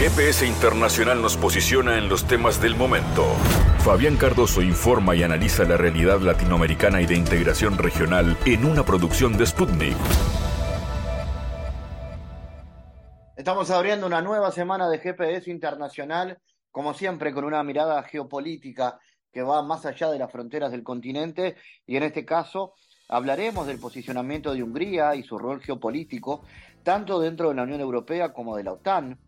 GPS Internacional nos posiciona en los temas del momento. Fabián Cardoso informa y analiza la realidad latinoamericana y de integración regional en una producción de Sputnik. Estamos abriendo una nueva semana de GPS Internacional, como siempre con una mirada geopolítica que va más allá de las fronteras del continente y en este caso hablaremos del posicionamiento de Hungría y su rol geopolítico, tanto dentro de la Unión Europea como de la OTAN.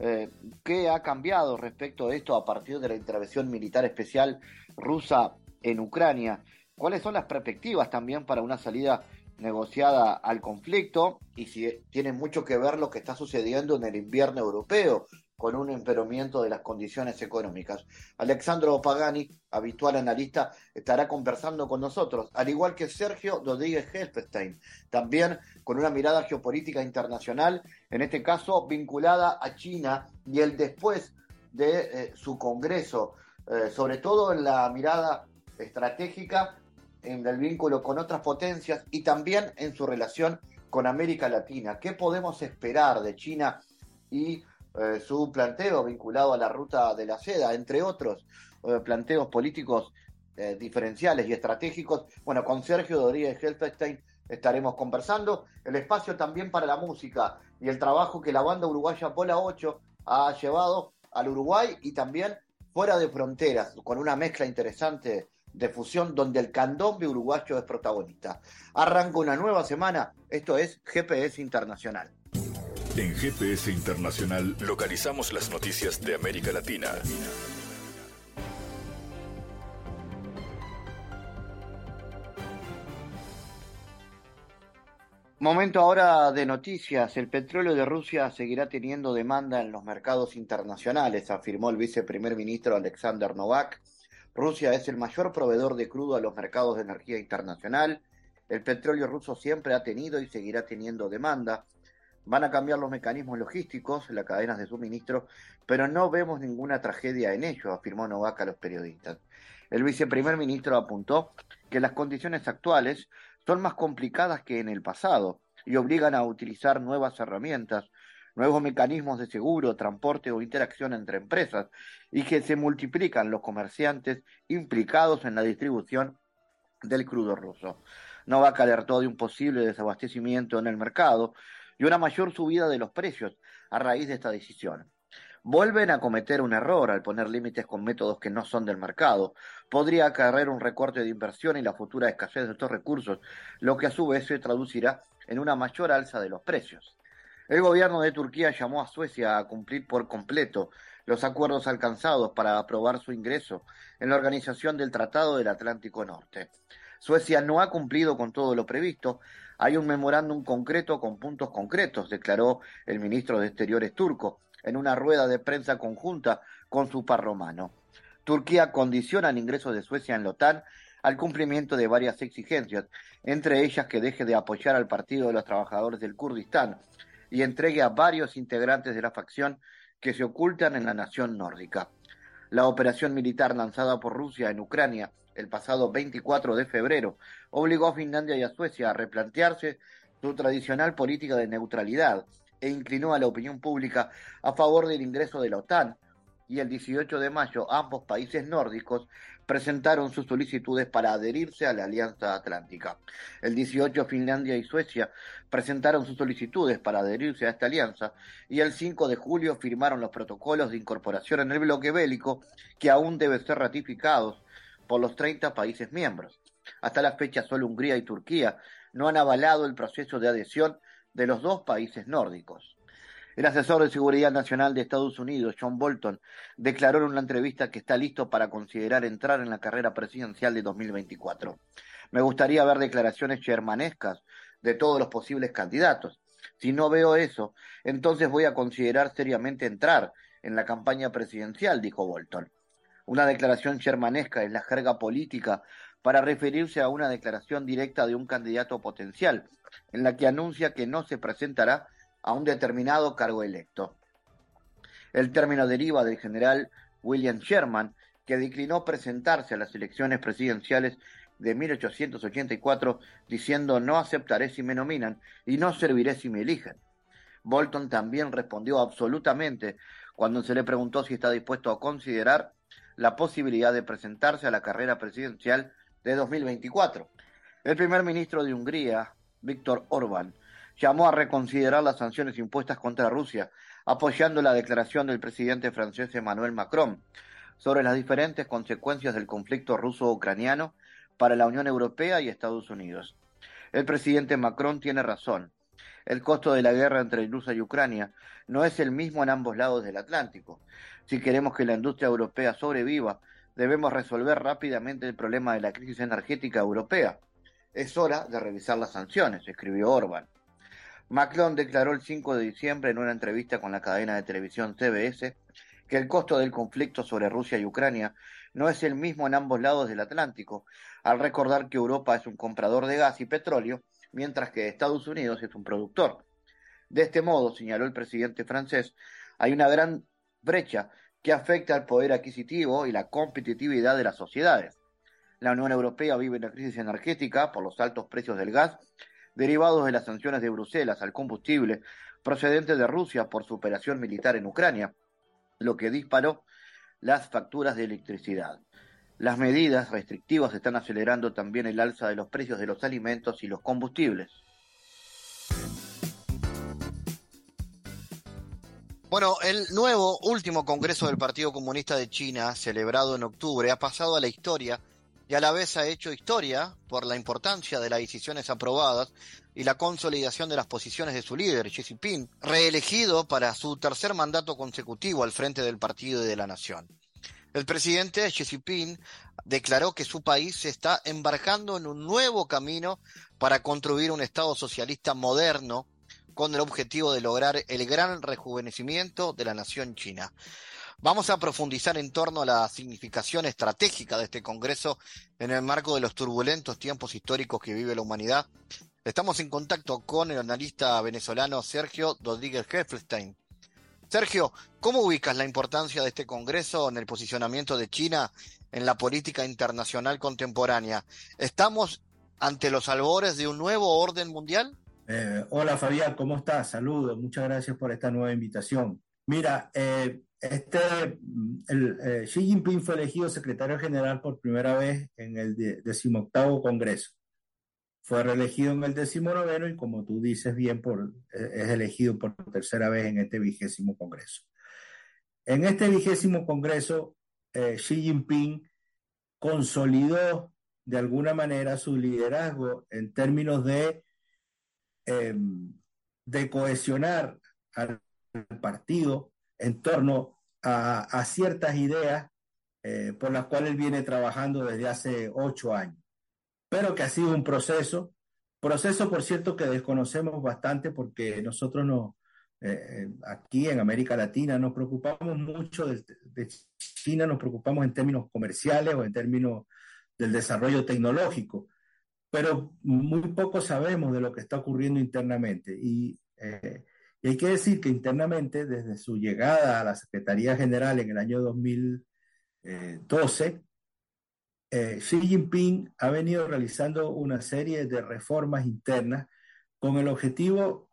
Eh, ¿Qué ha cambiado respecto a esto a partir de la intervención militar especial rusa en Ucrania? ¿Cuáles son las perspectivas también para una salida negociada al conflicto? Y si tiene mucho que ver lo que está sucediendo en el invierno europeo, con un empeoramiento de las condiciones económicas. Alexandro Pagani, habitual analista, estará conversando con nosotros, al igual que Sergio Rodríguez Helfestein, también con una mirada geopolítica internacional, en este caso vinculada a China y el después de eh, su Congreso, eh, sobre todo en la mirada estratégica, en el vínculo con otras potencias y también en su relación con América Latina. ¿Qué podemos esperar de China y eh, su planteo vinculado a la ruta de la seda, entre otros eh, planteos políticos eh, diferenciales y estratégicos. Bueno, con Sergio Rodríguez Helfestein estaremos conversando. El espacio también para la música y el trabajo que la banda uruguaya Pola 8 ha llevado al Uruguay y también fuera de fronteras, con una mezcla interesante de fusión donde el candombe uruguayo es protagonista. Arranca una nueva semana, esto es GPS Internacional. En GPS Internacional localizamos las noticias de América Latina. Momento ahora de noticias. El petróleo de Rusia seguirá teniendo demanda en los mercados internacionales, afirmó el viceprimer ministro Alexander Novak. Rusia es el mayor proveedor de crudo a los mercados de energía internacional. El petróleo ruso siempre ha tenido y seguirá teniendo demanda. Van a cambiar los mecanismos logísticos, las cadenas de suministro, pero no vemos ninguna tragedia en ello, afirmó Novak a los periodistas. El viceprimer ministro apuntó que las condiciones actuales son más complicadas que en el pasado y obligan a utilizar nuevas herramientas, nuevos mecanismos de seguro, transporte o interacción entre empresas, y que se multiplican los comerciantes implicados en la distribución del crudo ruso. Novak alertó de un posible desabastecimiento en el mercado, y una mayor subida de los precios a raíz de esta decisión. Vuelven a cometer un error al poner límites con métodos que no son del mercado. Podría acarrear un recorte de inversión y la futura escasez de estos recursos, lo que a su vez se traducirá en una mayor alza de los precios. El gobierno de Turquía llamó a Suecia a cumplir por completo los acuerdos alcanzados para aprobar su ingreso en la organización del Tratado del Atlántico Norte. Suecia no ha cumplido con todo lo previsto, hay un memorándum concreto con puntos concretos, declaró el ministro de Exteriores turco en una rueda de prensa conjunta con su par romano. Turquía condiciona el ingreso de Suecia en la OTAN al cumplimiento de varias exigencias, entre ellas que deje de apoyar al Partido de los Trabajadores del Kurdistán y entregue a varios integrantes de la facción que se ocultan en la nación nórdica. La operación militar lanzada por Rusia en Ucrania el pasado 24 de febrero obligó a Finlandia y a Suecia a replantearse su tradicional política de neutralidad e inclinó a la opinión pública a favor del ingreso de la OTAN, y el 18 de mayo ambos países nórdicos presentaron sus solicitudes para adherirse a la Alianza Atlántica. El 18 Finlandia y Suecia presentaron sus solicitudes para adherirse a esta alianza y el 5 de julio firmaron los protocolos de incorporación en el bloque bélico que aún deben ser ratificados por los 30 países miembros. Hasta la fecha solo Hungría y Turquía no han avalado el proceso de adhesión de los dos países nórdicos. El asesor de Seguridad Nacional de Estados Unidos, John Bolton, declaró en una entrevista que está listo para considerar entrar en la carrera presidencial de 2024. Me gustaría ver declaraciones germanescas de todos los posibles candidatos. Si no veo eso, entonces voy a considerar seriamente entrar en la campaña presidencial, dijo Bolton. Una declaración germanesca es la jerga política para referirse a una declaración directa de un candidato potencial, en la que anuncia que no se presentará a un determinado cargo electo. El término deriva del general William Sherman, que declinó presentarse a las elecciones presidenciales de 1884 diciendo no aceptaré si me nominan y no serviré si me eligen. Bolton también respondió absolutamente cuando se le preguntó si está dispuesto a considerar la posibilidad de presentarse a la carrera presidencial de 2024. El primer ministro de Hungría, Víctor Orbán, llamó a reconsiderar las sanciones impuestas contra Rusia, apoyando la declaración del presidente francés Emmanuel Macron sobre las diferentes consecuencias del conflicto ruso-ucraniano para la Unión Europea y Estados Unidos. El presidente Macron tiene razón. El costo de la guerra entre Rusia y Ucrania no es el mismo en ambos lados del Atlántico. Si queremos que la industria europea sobreviva, debemos resolver rápidamente el problema de la crisis energética europea. Es hora de revisar las sanciones, escribió Orban. Macron declaró el 5 de diciembre en una entrevista con la cadena de televisión CBS que el costo del conflicto sobre Rusia y Ucrania no es el mismo en ambos lados del Atlántico, al recordar que Europa es un comprador de gas y petróleo, mientras que Estados Unidos es un productor. De este modo, señaló el presidente francés, hay una gran brecha que afecta al poder adquisitivo y la competitividad de las sociedades. La Unión Europea vive una crisis energética por los altos precios del gas derivados de las sanciones de Bruselas al combustible procedente de Rusia por su operación militar en Ucrania, lo que disparó las facturas de electricidad. Las medidas restrictivas están acelerando también el alza de los precios de los alimentos y los combustibles. Bueno, el nuevo último Congreso del Partido Comunista de China, celebrado en octubre, ha pasado a la historia y a la vez ha hecho historia por la importancia de las decisiones aprobadas y la consolidación de las posiciones de su líder, Xi Jinping, reelegido para su tercer mandato consecutivo al frente del partido y de la nación. El presidente Xi Jinping declaró que su país se está embarcando en un nuevo camino para construir un Estado socialista moderno con el objetivo de lograr el gran rejuvenecimiento de la nación china. Vamos a profundizar en torno a la significación estratégica de este Congreso en el marco de los turbulentos tiempos históricos que vive la humanidad Estamos en contacto con el analista venezolano Sergio Rodríguez Heffelstein. Sergio, ¿cómo ubicas la importancia de este Congreso en el posicionamiento de China en la política internacional contemporánea? ¿Estamos ante los albores de un nuevo orden mundial? Eh, hola Fabián, ¿cómo estás? Saludos, muchas gracias por esta nueva invitación. Mira, eh, este, el, eh, Xi Jinping fue elegido secretario general por primera vez en el decimoctavo Congreso. Fue reelegido en el noveno y como tú dices bien, por, eh, es elegido por tercera vez en este vigésimo Congreso. En este vigésimo Congreso, eh, Xi Jinping consolidó de alguna manera su liderazgo en términos de, em, de cohesionar al partido en torno a, ciertas ideas eh, por las cuales él viene trabajando desde hace ocho años pero que ha sido un proceso, proceso por cierto que desconocemos bastante porque nosotros no, eh, eh, aquí en América Latina nos preocupamos mucho de, China, nos preocupamos en términos comerciales o en términos del desarrollo tecnológico, pero muy poco sabemos de lo que está ocurriendo internamente. Y, eh, y hay que decir que internamente, desde su llegada a la Secretaría General en el año 2012, eh, Xi Jinping ha venido realizando una serie de reformas internas con el objetivo,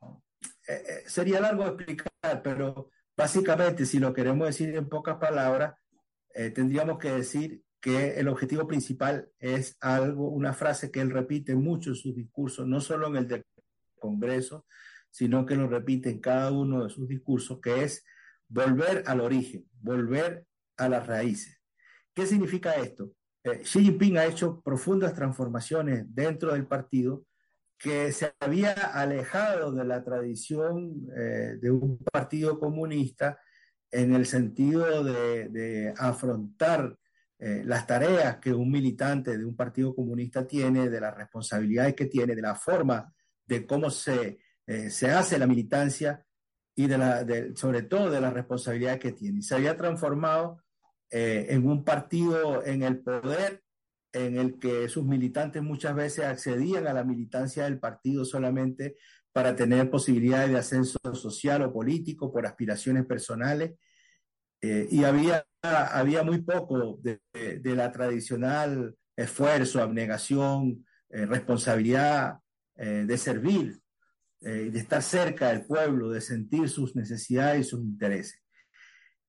eh, eh, sería largo explicar, pero básicamente, si lo queremos decir en pocas palabras, tendríamos que decir que el objetivo principal es algo, una frase que él repite mucho en sus discursos, no solo en el del Congreso, sino que lo repite en cada uno de sus discursos, que es volver al origen, volver a las raíces. ¿Qué significa esto? Eh, Xi Jinping ha hecho profundas transformaciones dentro del partido que se había alejado de la tradición eh, de un partido comunista en el sentido de, afrontar eh, las tareas que un militante de un partido comunista tiene, de las responsabilidades que tiene, de la forma de cómo se, se hace la militancia y de sobre todo de las responsabilidades que tiene. Se había transformado eh, en un partido en el poder en el que sus militantes muchas veces accedían a la militancia del partido solamente para tener posibilidades de ascenso social o político por aspiraciones personales. Eh, y había, había muy poco de, la tradicional esfuerzo, abnegación, eh, responsabilidad de servir de estar cerca del pueblo, de sentir sus necesidades y sus intereses.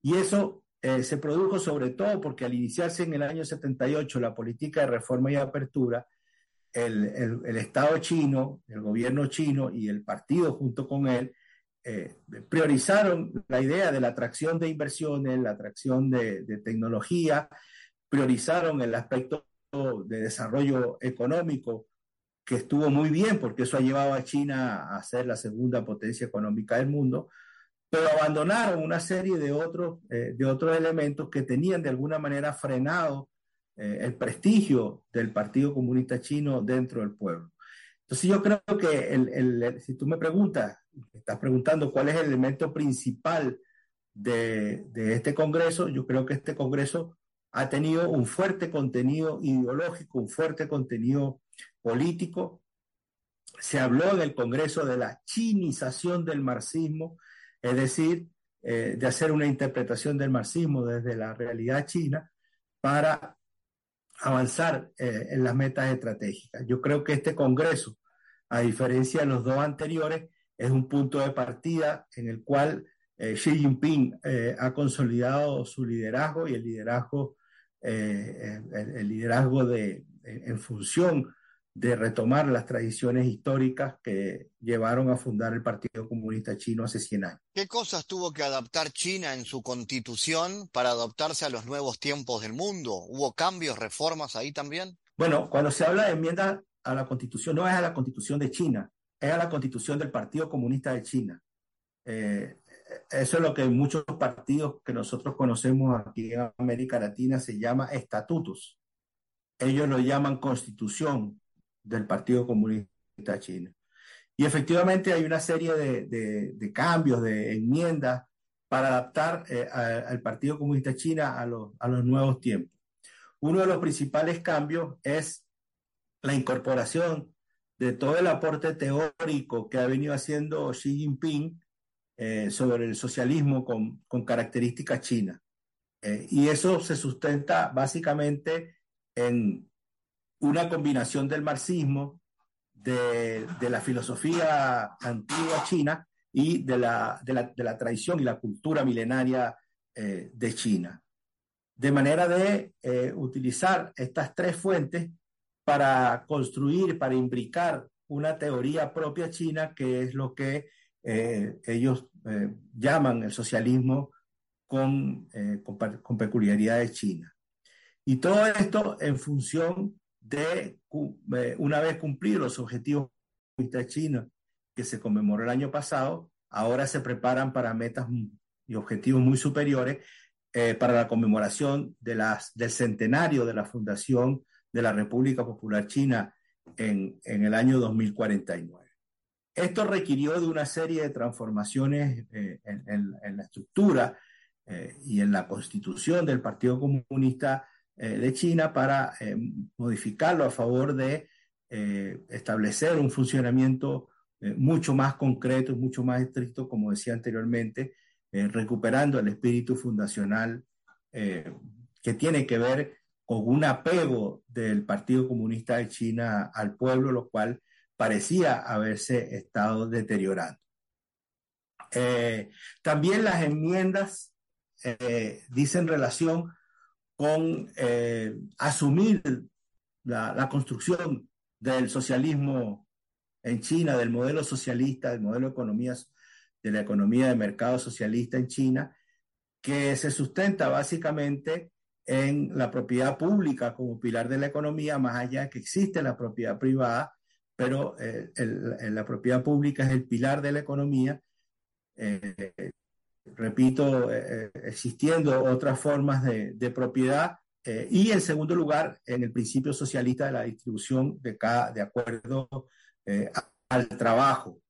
Y eso se produjo sobre todo porque al iniciarse en el año 78 la política de reforma y apertura, el, el, Estado chino, el gobierno chino y el partido junto con él eh, priorizaron la idea de la atracción de inversiones, la atracción de, tecnología, priorizaron el aspecto de desarrollo económico, que estuvo muy bien porque eso ha llevado a China a ser la segunda potencia económica del mundo, pero abandonaron una serie de otros, eh, de otros elementos que tenían de alguna manera frenado eh, el prestigio del Partido Comunista Chino dentro del pueblo. Entonces yo creo que el, el, si tú me preguntas, estás preguntando cuál es el elemento principal de, de, este Congreso, yo creo que este Congreso ha tenido un fuerte contenido ideológico, un fuerte contenido político. Se habló en el Congreso de la chinización del marxismo, es decir, eh, de hacer una interpretación del marxismo desde la realidad china para avanzar eh, en las metas estratégicas. Yo creo que este Congreso, a diferencia de los dos anteriores, es un punto de partida en el cual eh, Xi Jinping ha consolidado su liderazgo y el liderazgo, el, liderazgo de, en función de retomar las tradiciones históricas que llevaron a fundar el Partido Comunista Chino hace 100 años. ¿Qué cosas tuvo que adaptar China en su constitución para adaptarse a los nuevos tiempos del mundo? ¿Hubo cambios, reformas ahí también? Bueno, cuando se habla de enmienda a la constitución, no es a la constitución de China, es a la constitución del Partido Comunista de China. Eh, eso es lo que muchos partidos que nosotros conocemos aquí en América Latina se llama estatutos. Ellos lo llaman constitución, del Partido Comunista Chino. Y efectivamente hay una serie de, de, cambios, de enmiendas para adaptar eh, al Partido Comunista China a los, a los nuevos tiempos. Uno de los principales cambios es la incorporación de todo el aporte teórico que ha venido haciendo Xi Jinping eh, sobre el socialismo con, con características chinas. Eh, y eso se sustenta básicamente en una combinación del marxismo, de, la filosofía antigua china y de la tradición y la cultura milenaria eh, de China. De manera de eh, utilizar estas tres fuentes para construir, para imbricar una teoría propia china, que es lo que eh, ellos llaman el socialismo con, con, con peculiaridades chinas. Y todo esto en función de, eh, una vez cumplidos los objetivos de China que se conmemoró el año pasado, ahora se preparan para metas y objetivos muy superiores eh, para la conmemoración de las, del centenario de la fundación de la República Popular China en, en el año 2049. Esto requirió de una serie de transformaciones eh, en, en, en, la estructura y en la constitución del Partido Comunista eh, de China para eh, modificarlo a favor de eh, establecer un funcionamiento mucho más concreto y mucho más estricto, como decía anteriormente, recuperando el espíritu fundacional que tiene que ver con un apego del Partido Comunista de China al pueblo, lo cual parecía haberse estado deteriorando. también las enmiendas dicen relación con eh, asumir la, construcción del socialismo en China, del modelo socialista, del modelo de economía, de la economía de mercado socialista en China, que se sustenta básicamente en la propiedad pública como pilar de la economía, más allá de que existe la propiedad privada, pero eh, la propiedad pública es el pilar de la economía. Eh, repito, eh, eh, existiendo otras formas de, propiedad. Eh, y en segundo lugar, en el principio socialista de la distribución de, cada, de acuerdo al trabajo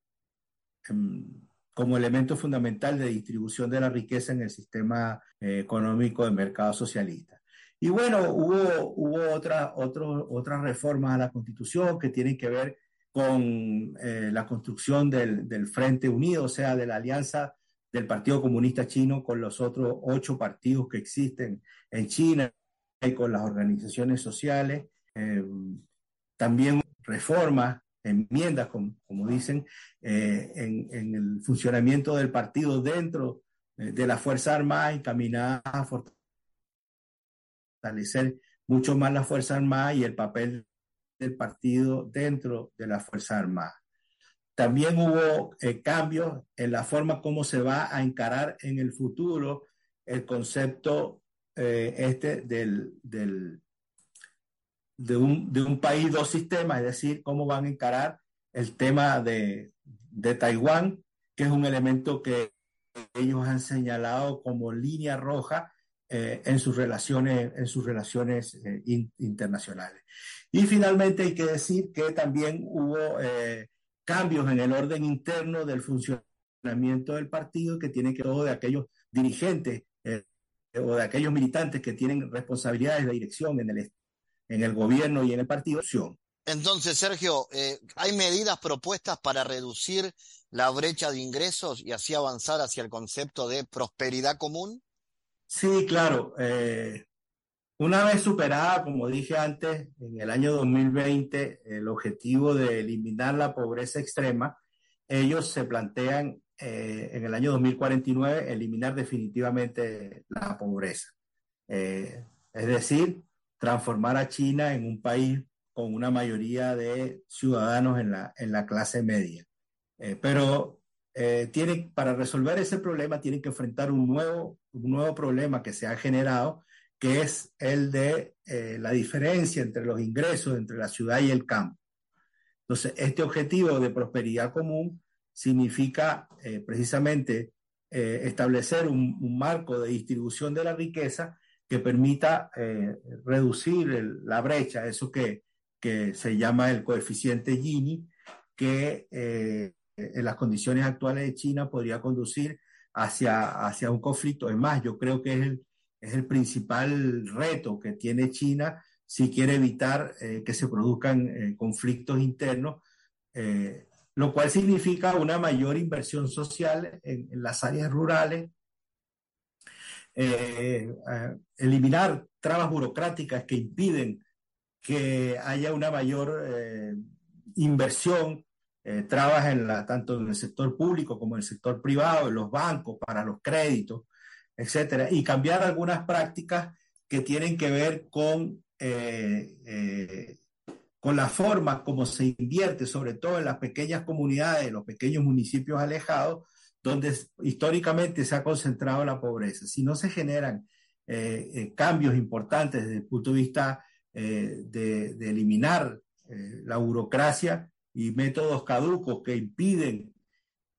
em, como elemento fundamental de distribución de la riqueza en el sistema económico de mercado socialista. Y bueno, hubo, hubo otra, otras reformas a la Constitución que tienen que ver con la construcción del, del Frente Unido, o sea, de la alianza del Partido Comunista Chino con los otros ocho partidos que existen en China y con las organizaciones sociales. Eh, también reformas enmiendas, como, dicen, eh, en, en, el funcionamiento del partido dentro eh, de la Fuerza Armada, encaminadas a fortalecer mucho más la Fuerza Armada y el papel del partido dentro de la Fuerza Armada. También hubo eh, cambios en la forma como se va a encarar en el futuro el concepto eh, este del, del, de, un, de un país, dos sistemas, es decir, cómo van a encarar el tema de, de Taiwán, que es un elemento que ellos han señalado como línea roja eh, en sus relaciones, en sus relaciones eh, in, internacionales. Y finalmente hay que decir que también hubo cambios en el orden interno del funcionamiento del partido que tiene que ver de aquellos dirigentes eh, o de aquellos militantes que tienen responsabilidades de dirección en el, en el gobierno y en el partido. Entonces, Sergio, eh, ¿hay medidas propuestas para reducir la brecha de ingresos y así avanzar hacia el concepto de prosperidad común? Sí, claro. Eh, una vez superada, como dije antes, en el año 2020, el objetivo de eliminar la pobreza extrema, ellos se plantean eh, en el año 2049 eliminar definitivamente la pobreza. Eh, es decir, transformar a China en un país con una mayoría de ciudadanos en la, en la clase media. Eh, pero tienen, para resolver ese problema tienen que enfrentar un nuevo, un nuevo problema que se ha generado, que es el de eh, la diferencia entre los ingresos entre la ciudad y el campo. Entonces, este objetivo de prosperidad común significa eh, precisamente eh, establecer un, marco de distribución de la riqueza que permita reducir la brecha, eso que, que, se llama el coeficiente Gini, que en las condiciones actuales de China podría conducir hacia, hacia un conflicto. Es más, yo creo que es el, es el principal reto que tiene China si quiere evitar eh, que se produzcan eh, conflictos internos, eh, lo cual significa una mayor inversión social en, las áreas rurales, eliminar trabas burocráticas que impiden que haya una mayor inversión, trabas en tanto en el sector público como en el sector privado, en los bancos, para los créditos, etcétera, y cambiar algunas prácticas que tienen que ver con, eh, eh, con la forma como se invierte, sobre todo en las pequeñas comunidades, los pequeños municipios alejados, donde históricamente se ha concentrado la pobreza. Si no se generan eh, cambios importantes desde el punto de vista de, eliminar la burocracia y métodos caducos que impiden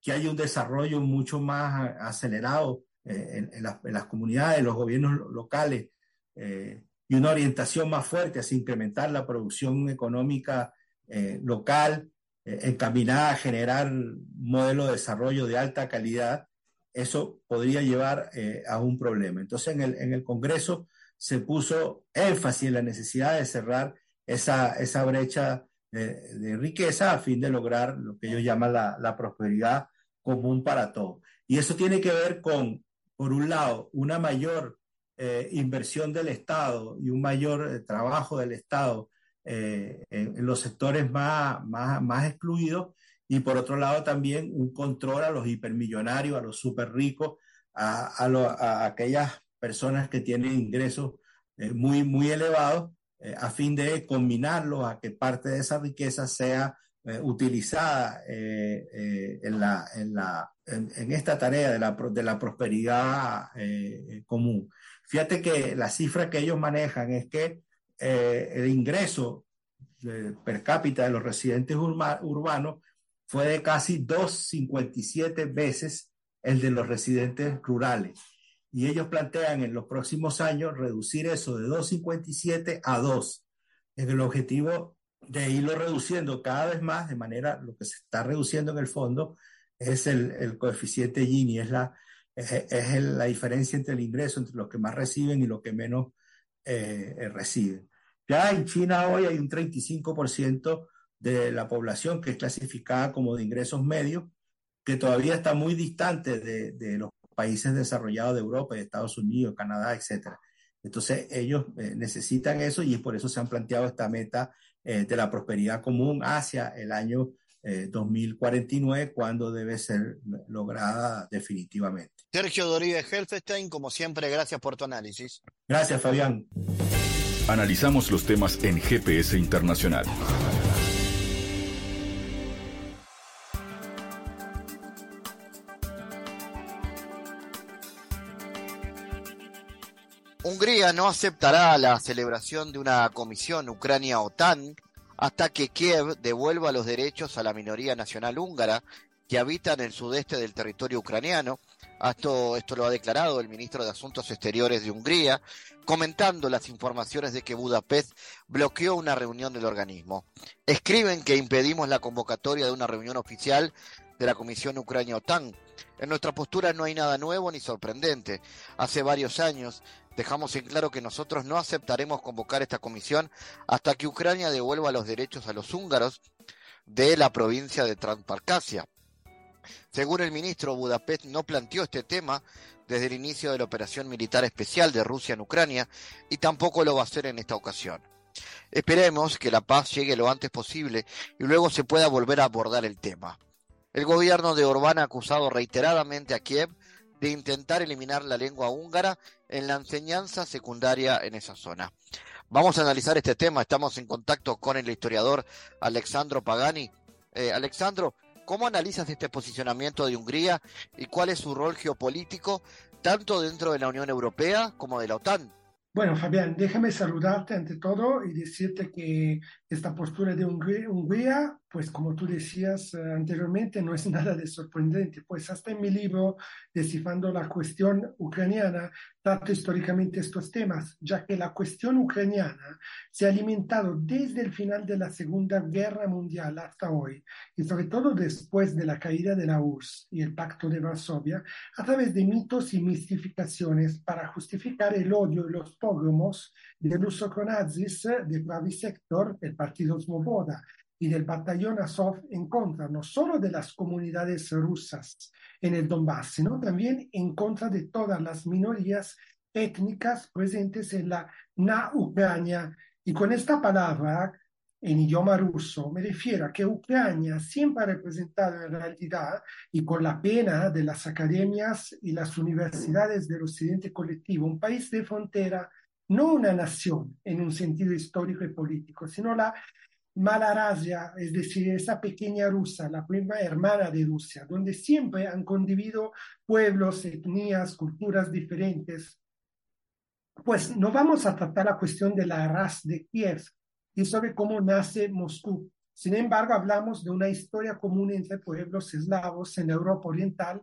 que haya un desarrollo mucho más acelerado en, en, las, en, las, comunidades, los gobiernos locales, eh, y una orientación más fuerte hacia incrementar la producción económica eh, local, eh, encaminada a generar un modelo de desarrollo de alta calidad, eso podría llevar eh, a un problema. Entonces, en el, en el Congreso se puso énfasis en la necesidad de cerrar esa, esa brecha de, de, riqueza a fin de lograr lo que ellos llaman la, la prosperidad común para todos. Y eso tiene que ver con por un lado, una mayor eh, inversión del Estado y un mayor eh, trabajo del Estado eh, en, los sectores más, más, más excluidos, y por otro lado también un control a los hipermillonarios, a los super ricos, a, a, aquellas personas que tienen ingresos muy, muy elevados, a fin de combinarlos a que parte de esa riqueza sea eh, utilizada eh, en, la, en, la, en, esta tarea de la, de la prosperidad eh, común. Fíjate que la cifra que ellos manejan es que el ingreso per cápita de los residentes urba, urbanos fue de casi 2,57 veces el de los residentes rurales. Y ellos plantean en los próximos años reducir eso de 2,57 a 2, en el objetivo de irlo reduciendo cada vez más, de manera, lo que se está reduciendo en el fondo es el, coeficiente Gini, es la, es, es la diferencia entre el ingreso, entre los que más reciben y los que menos eh, reciben. Ya en China hoy hay un 35% de la población que es clasificada como de ingresos medios, que todavía está muy distante de, de los países desarrollados de Europa, de Estados Unidos, Canadá, etcétera. Entonces ellos eh, necesitan eso y por eso se han planteado esta meta de la prosperidad común hacia el año 2049, cuando debe ser lograda definitivamente. Sergio Doribe Helfestein, como siempre, gracias por tu análisis. Gracias, Fabián. Analizamos los temas en GPS Internacional. Hungría no aceptará la celebración de una comisión Ucrania-OTAN hasta que Kiev devuelva los derechos a la minoría nacional húngara que habita en el sudeste del territorio ucraniano. Esto, esto lo ha declarado el ministro de Asuntos Exteriores de Hungría, comentando las informaciones de que Budapest bloqueó una reunión del organismo. Escriben que impedimos la convocatoria de una reunión oficial de la Comisión Ucrania-OTAN. En nuestra postura no hay nada nuevo ni sorprendente. Hace varios años dejamos en claro que nosotros no aceptaremos convocar esta comisión hasta que Ucrania devuelva los derechos a los húngaros de la provincia de Transparcasia. Según el ministro, Budapest no planteó este tema desde el inicio de la operación militar especial de Rusia en Ucrania y tampoco lo va a hacer en esta ocasión. Esperemos que la paz llegue lo antes posible y luego se pueda volver a abordar el tema. El gobierno de Orbán ha acusado reiteradamente a Kiev de intentar eliminar la lengua húngara en la enseñanza secundaria en esa zona. Vamos a analizar este tema. Estamos en contacto con el historiador Alexandro Pagani. Eh, Alexandro, ¿Cómo analizas este posicionamiento de Hungría y cuál es su rol geopolítico, tanto dentro de la Unión Europea como de la OTAN? Bueno, Fabián, déjame saludarte ante todo y decirte que esta postura de Hungría, pues como tú decías eh, anteriormente, no es nada de sorprendente, pues hasta en mi libro, Descifrando la cuestión ucraniana, trato históricamente estos temas, ya que la cuestión ucraniana se ha alimentado desde el final de la Segunda Guerra Mundial hasta hoy, y sobre todo después de la caída de la URSS y el Pacto de Varsovia, a través de mitos y mistificaciones para justificar el odio y los pogromos de los nazis de Pravi Sector, el Partido Svoboda, y del batallón Azov en contra no solo de las comunidades rusas en el Donbass, sino también en contra de todas las minorías étnicas presentes en la Ucrania. Y con esta palabra, en idioma ruso, me refiero a que Ucrania siempre ha representado en realidad, y con la pena de las academias y las universidades del occidente colectivo, un país de frontera, no una nación en un sentido histórico y político, sino la Malarasia, es decir, esa pequeña Rusia, la prima hermana de Rusia, donde siempre han convivido pueblos, etnias, culturas diferentes. Pues no vamos a tratar la cuestión de la raza de Kiev y sobre cómo nace Moscú. Sin embargo, hablamos de una historia común entre pueblos eslavos en Europa Oriental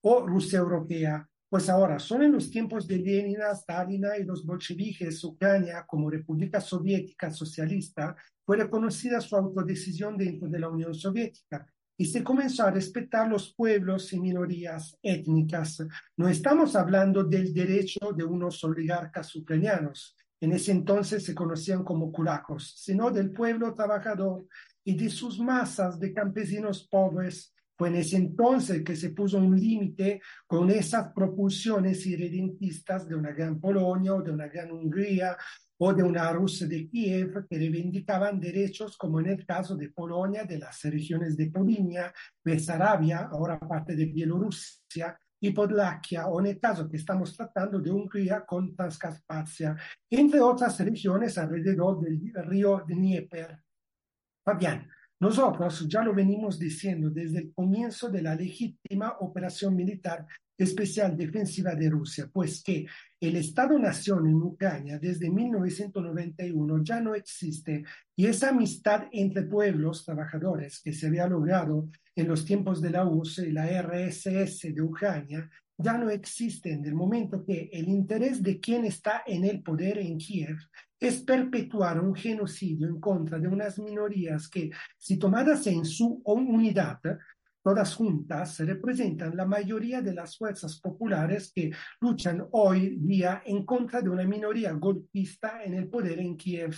o Rusia Europea. Pues ahora, son en los tiempos de Lenin, Stalin y los bolcheviques, Ucrania como República Soviética Socialista fue reconocida su autodecisión dentro de la Unión Soviética y se comenzó a respetar los pueblos y minorías étnicas. No estamos hablando del derecho de unos oligarcas ucranianos, en ese entonces se conocían como kulakos, sino del pueblo trabajador y de sus masas de campesinos pobres. Fue en ese entonces que se puso un límite con esas propulsiones irredentistas de una gran Polonia o de una gran Hungría o de una Rusia de Kiev que reivindicaban derechos como en el caso de Polonia, de las regiones de Polinia, Besarabia, ahora parte de Bielorrusia, y Podlaquia, o en el caso que estamos tratando de Hungría con Transcarpacia, entre otras regiones alrededor del río Dnieper. Fabián, nosotros ya lo venimos diciendo desde el comienzo de la legítima operación militar especial defensiva de Rusia, pues que el Estado-Nación en Ucrania desde 1991 ya no existe y esa amistad entre pueblos trabajadores que se había logrado en los tiempos de la URSS y la RSS de Ucrania ya no existe en el momento que el interés de quien está en el poder en Kiev es perpetuar un genocidio en contra de unas minorías que, si tomadas en su unidad, todas juntas representan la mayoría de las fuerzas populares que luchan hoy día en contra de una minoría golpista en el poder en Kiev.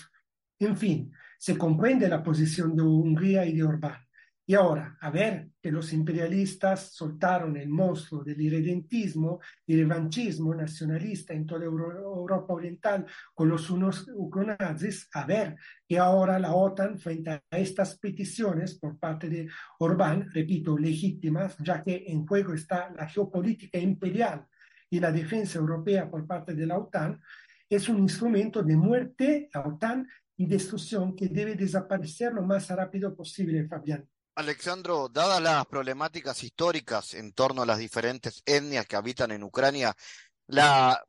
En fin, se comprende la posición de Hungría y de Orbán. Y ahora, a ver que los imperialistas soltaron el monstruo del irredentismo y revanchismo nacionalista en toda Europa Oriental con los unos ucronazis, a ver que ahora la OTAN frente a estas peticiones por parte de Orbán, repito, legítimas, ya que en juego está la geopolítica imperial y la defensa europea por parte de la OTAN, es un instrumento de muerte, la OTAN, y destrucción que debe desaparecer lo más rápido posible, Fabián. Alexandro, dadas las problemáticas históricas en torno a las diferentes etnias que habitan en Ucrania, la,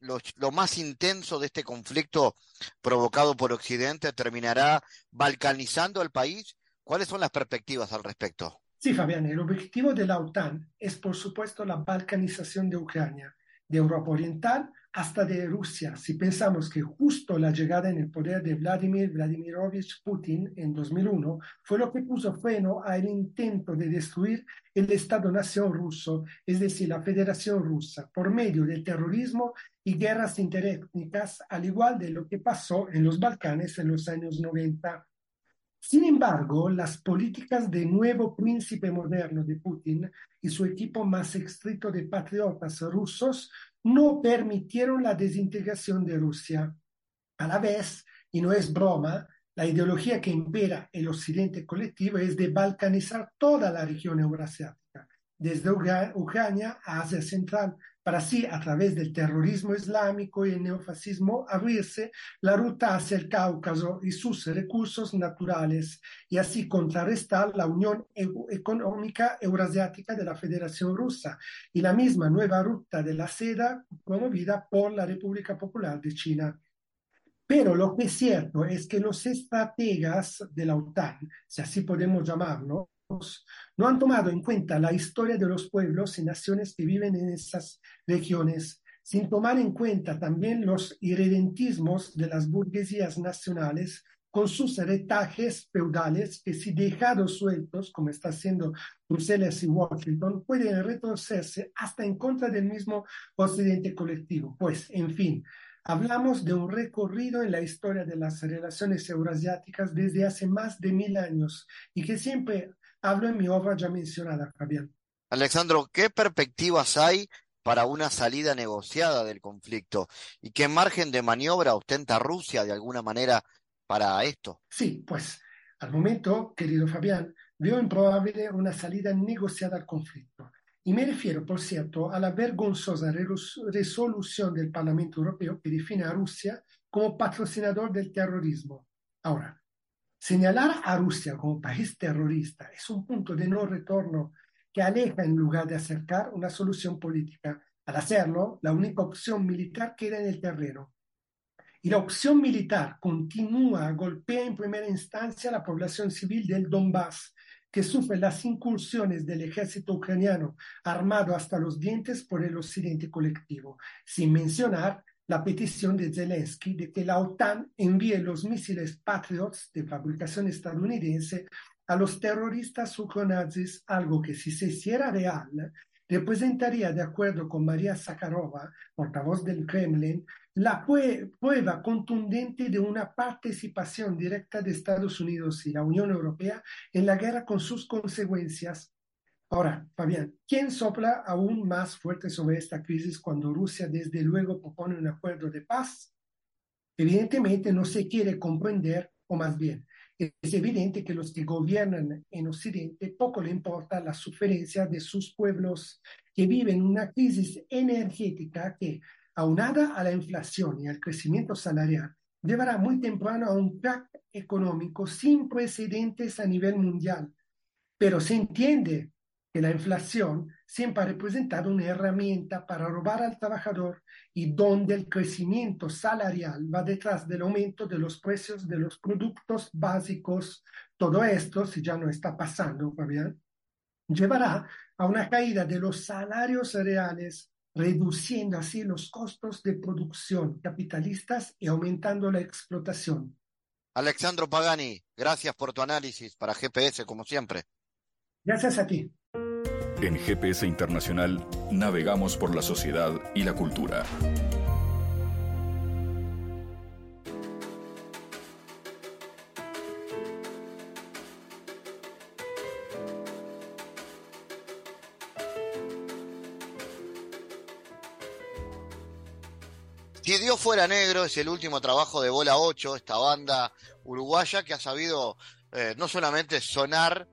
lo, más intenso de este conflicto provocado por Occidente terminará balcanizando el país. ¿Cuáles son las perspectivas al respecto? Sí, Fabián, el objetivo de la OTAN es, por supuesto, la balcanización de Ucrania, de Europa Oriental hasta de Rusia, si pensamos que justo la llegada en el poder de Vladimir Vladimirovich Putin en 2001 fue lo que puso freno al intento de destruir el Estado-nación ruso, es decir, la Federación Rusa, por medio del terrorismo y guerras interétnicas, al igual de lo que pasó en los Balcanes en los años 90. Sin embargo, las políticas de nuevo príncipe moderno de Putin y su equipo más estricto de patriotas rusos no permitieron la desintegración de Rusia. A la vez, y no es broma, la ideología que impera el occidente colectivo es de balcanizar toda la región eurasiática, desde Ucrania a Asia Central, para así, a través del terrorismo islámico y el neofascismo, abrirse la ruta hacia el Cáucaso y sus recursos naturales, y así contrarrestar la Unión Económica Eurasiática de la Federación Rusa y la misma nueva ruta de la seda promovida por la República Popular de China. Pero lo que es cierto es que los estrategas de la OTAN, si así podemos llamarlo, no han tomado en cuenta la historia de los pueblos y naciones que viven en esas regiones, sin tomar en cuenta también los irredentismos de las burguesías nacionales con sus retajes feudales que si dejados sueltos, como está haciendo Bruselas y Washington, pueden retorcerse hasta en contra del mismo occidente colectivo. Pues, en fin, hablamos de un recorrido en la historia de las relaciones euroasiáticas desde hace más de mil años y que siempre hablo en mi obra ya mencionada, Fabián. Alexandro, ¿qué perspectivas hay para una salida negociada del conflicto? ¿Y qué margen de maniobra ostenta Rusia de alguna manera para esto? Sí, pues al momento, querido Fabián, veo improbable una salida negociada al conflicto. Y me refiero, por cierto, a la vergonzosa resolución del Parlamento Europeo que define a Rusia como patrocinador del terrorismo. Ahora, Señalar a Rusia como país terrorista es un punto de no retorno que aleja en lugar de acercar una solución política. Al hacerlo, la única opción militar queda en el terreno. Y la opción militar continúa, golpea en primera instancia a la población civil del Donbass, que sufre las incursiones del ejército ucraniano armado hasta los dientes por el occidente colectivo, sin mencionar la petición de Zelensky de que la OTAN envíe los misiles Patriots de fabricación estadounidense a los terroristas ucronazis, algo que si se hiciera real, representaría, de acuerdo con María Zakharova, portavoz del Kremlin, la prueba contundente de una participación directa de Estados Unidos y la Unión Europea en la guerra con sus consecuencias Ahora, Fabián, ¿quién sopla aún más fuerte sobre esta crisis cuando Rusia desde luego propone un acuerdo de paz? Evidentemente no se quiere comprender, o más bien, es evidente que los que gobiernan en Occidente poco le importa la suferencia de sus pueblos que viven una crisis energética que, aunada a la inflación y al crecimiento salarial, llevará muy temprano a un crack económico sin precedentes a nivel mundial. Pero se entiende que la inflación siempre ha representado una herramienta para robar al trabajador y donde el crecimiento salarial va detrás del aumento de los precios de los productos básicos. Todo esto, si ya no está pasando, Fabián, llevará a una caída de los salarios reales, reduciendo así los costos de producción capitalistas y aumentando la explotación. Alexandro Pagani, gracias por tu análisis para GPS, como siempre. Gracias a ti. En GPS Internacional navegamos por la sociedad y la cultura. Si Dios fuera negro es el último trabajo de Bola 8, esta banda uruguaya que ha sabido eh, no solamente sonar,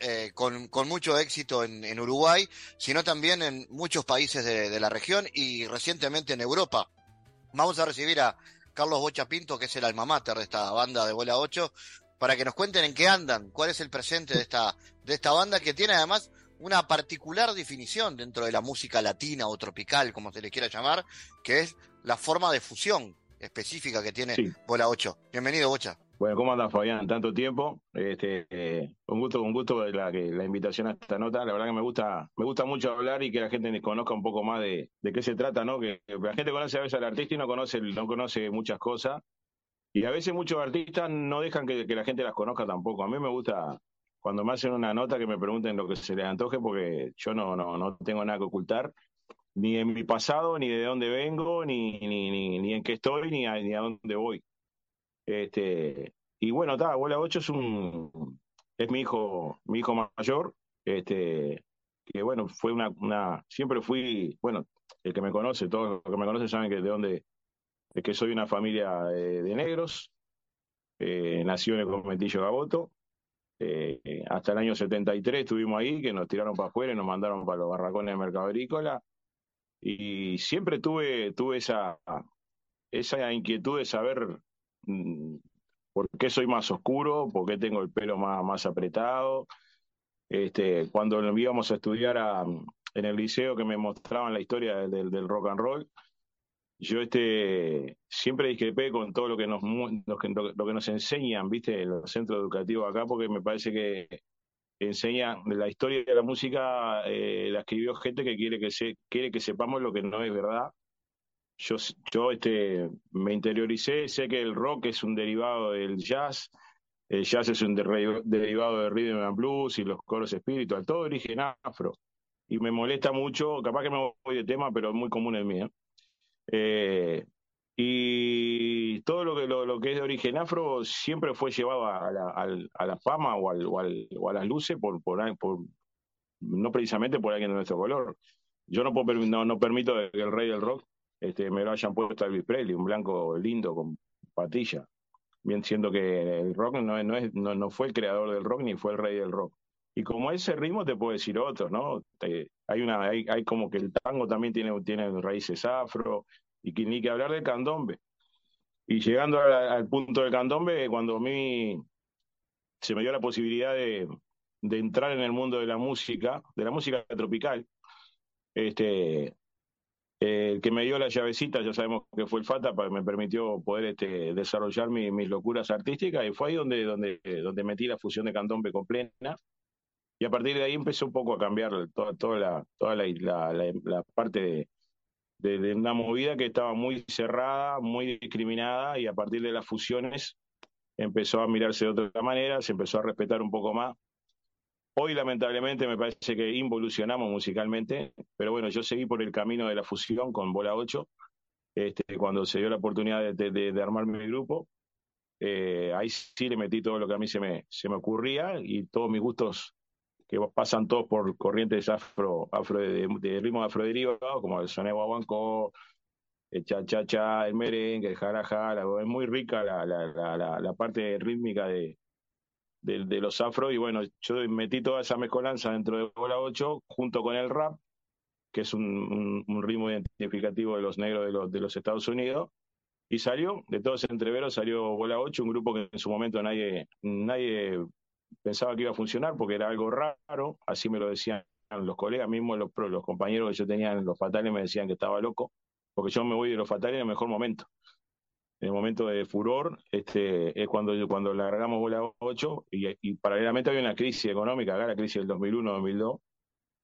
eh, con, mucho éxito en, Uruguay, sino también en muchos países de, la región y recientemente en Europa. Vamos a recibir a Carlos Bocha Pinto, que es el alma mater de esta banda de Bola 8, para que nos cuenten en qué andan, cuál es el presente de esta, de esta banda que tiene además una particular definición dentro de la música latina o tropical, como se le quiera llamar, que es la forma de fusión específica que tiene Bola 8. Bienvenido, Bocha. Bueno, ¿cómo andas, Fabián? Tanto tiempo. Este, eh, un gusto, un gusto la, la invitación a esta nota. La verdad que me gusta, me gusta mucho hablar y que la gente conozca un poco más de, de qué se trata, ¿no? Que, la gente conoce a veces al artista y no conoce, no conoce muchas cosas. Y a veces muchos artistas no dejan que, que la gente las conozca tampoco. A mí me gusta cuando me hacen una nota que me pregunten lo que se les antoje, porque yo no, no, no tengo nada que ocultar, ni en mi pasado, ni de dónde vengo, ni, ni, ni, ni en qué estoy, ni ni a dónde voy. Este, y bueno, está, Abuela 8 es un es mi hijo, mi hijo mayor, este, que bueno, fue una, una, siempre fui, bueno, el que me conoce, todos los que me conocen saben que de dónde, es que soy una familia de, negros, eh, nació en el conventillo Gaboto, eh, hasta el año 73 estuvimos ahí, que nos tiraron para afuera y nos mandaron para los barracones del mercado agrícola. Y siempre tuve, tuve esa, esa inquietud de saber por qué soy más oscuro, por qué tengo el pelo más, más apretado. Este, cuando íbamos a estudiar en el liceo que me mostraban la historia del, del rock and roll, yo este siempre discrepé con todo lo que nos lo que, lo que nos enseñan, viste, en los centros educativos acá, porque me parece que enseña la historia de la música, eh, la escribió gente que quiere que se, quiere que sepamos lo que no es verdad. Yo, yo este me interioricé, sé que el rock es un derivado del jazz, el jazz es un derivado del rhythm and blues y los coros espiritual, todo origen afro. Y me molesta mucho, capaz que me voy de tema, pero es muy común el mío eh, y todo lo que, lo, que es de origen afro siempre fue llevado a la, a la fama o, al, o, al, o, a las luces por, por, por, no precisamente por alguien de nuestro color. Yo no, puedo, no, no permito que el rey del rock este, me lo hayan puesto a Elvis Presley, un blanco lindo con patilla. Bien siendo que el rock no, no, es, no, no fue el creador del rock ni fue el rey del rock. Y como ese ritmo te puedo decir otro, ¿no? hay una, hay, hay, como que el tango también tiene, tiene raíces afro, y que, ni que hablar del candombe. Y llegando al, punto del candombe, cuando a mí se me dio la posibilidad de, de, entrar en el mundo de la música, de la música tropical, este, el que me dio la llavecita, ya sabemos que fue el Fata, me permitió poder este, desarrollar mis locuras artísticas y fue ahí donde, donde, donde metí la fusión de candombe con plena y a partir de ahí empezó un poco a cambiar toda, toda, la, toda la, la, parte de, de, una movida que estaba muy cerrada, muy discriminada, y a partir de las fusiones empezó a mirarse de otra manera, se empezó a respetar un poco más. Hoy lamentablemente me parece que involucionamos musicalmente, pero bueno, yo seguí por el camino de la fusión con Bola 8, este, cuando se dio la oportunidad de, de, armar mi grupo. Eh, ahí sí le metí todo lo que a mí se me, se me ocurría y todos mis gustos que pasan todos por corrientes afro, afro de, de ritmo afroderivados, como el soneo guaguancó, el cha cha cha, el merengue, el jaraja, es muy rica la, la, la, la parte rítmica de, de, los afro, y bueno, yo metí toda esa mezcolanza dentro de Bola 8 junto con el rap, que es un, un, ritmo identificativo de los negros de los, de los Estados Unidos, y salió, de todos entreveros salió Bola 8, un grupo que en su momento nadie, nadie pensaba que iba a funcionar porque era algo raro, así me lo decían los colegas, mismos los, los compañeros que yo tenía en los fatales me decían que estaba loco, porque yo me voy de los fatales en el mejor momento. En el momento de furor, este, es cuando, cuando largamos bola 8 y, y paralelamente había una crisis económica, acá la crisis del 2001-2002.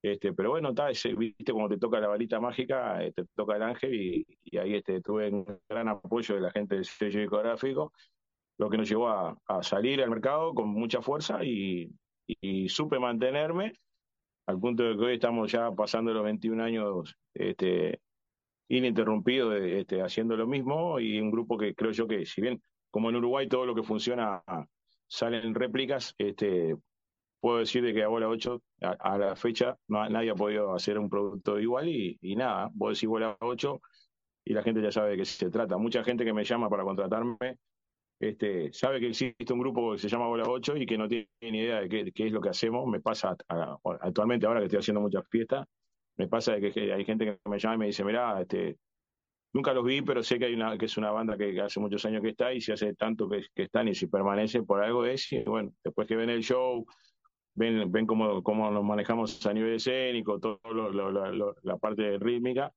Este, pero bueno, está ese, viste, cuando te toca la varita mágica, eh, te toca el ángel y, y ahí este, tuve un gran apoyo de la gente del sello discográfico lo que nos llevó a, salir al mercado con mucha fuerza y, supe mantenerme al punto de que hoy estamos ya pasando los 21 años este, ininterrumpidos este, haciendo lo mismo y un grupo que creo yo que si bien como en Uruguay todo lo que funciona salen réplicas, este, puedo decir de que a Bola 8 a, la fecha no, nadie ha podido hacer un producto igual y, nada, vos decís Bola 8 y la gente ya sabe de qué se trata. Mucha gente que me llama para contratarme este, sabe que existe un grupo que se llama Bola 8 y que no tiene ni idea de qué, qué es lo que hacemos. Me pasa actualmente, ahora que estoy haciendo muchas fiestas, me pasa que hay gente que me llama y me dice, mira, este, nunca los vi, pero sé que hay una que es una banda que, hace muchos años que está y si hace tanto que, que están y si permanece por algo es, y bueno, después que ven el show, ven, ven cómo, cómo nos manejamos a nivel escénico, todo la parte rítmica,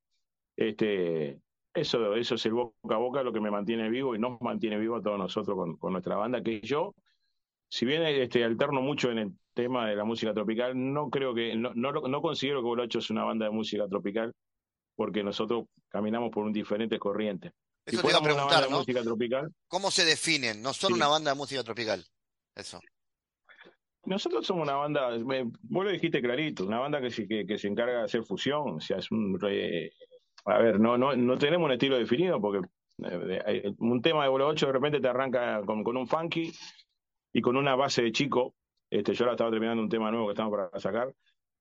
este, eso, eso es el boca a boca lo que me mantiene vivo y nos mantiene vivo a todos nosotros con, nuestra banda, que yo, si bien este, alterno mucho en el tema de la música tropical, no creo que, no, no, no considero que Bolocho es una banda de música tropical, porque nosotros caminamos por un diferente corriente. Eso te iba a preguntar, ¿no? música tropical, ¿Cómo se definen? No son una banda de música tropical. Eso. Nosotros somos una banda, vos lo dijiste clarito, una banda que se, que, se encarga de hacer fusión, o sea, es un, a ver, no, no, no tenemos un estilo definido porque eh, eh, un tema de Bolo 8 de repente te arranca con, con, un funky y con una base de chico. Este, yo ahora estaba terminando un tema nuevo que estamos para sacar.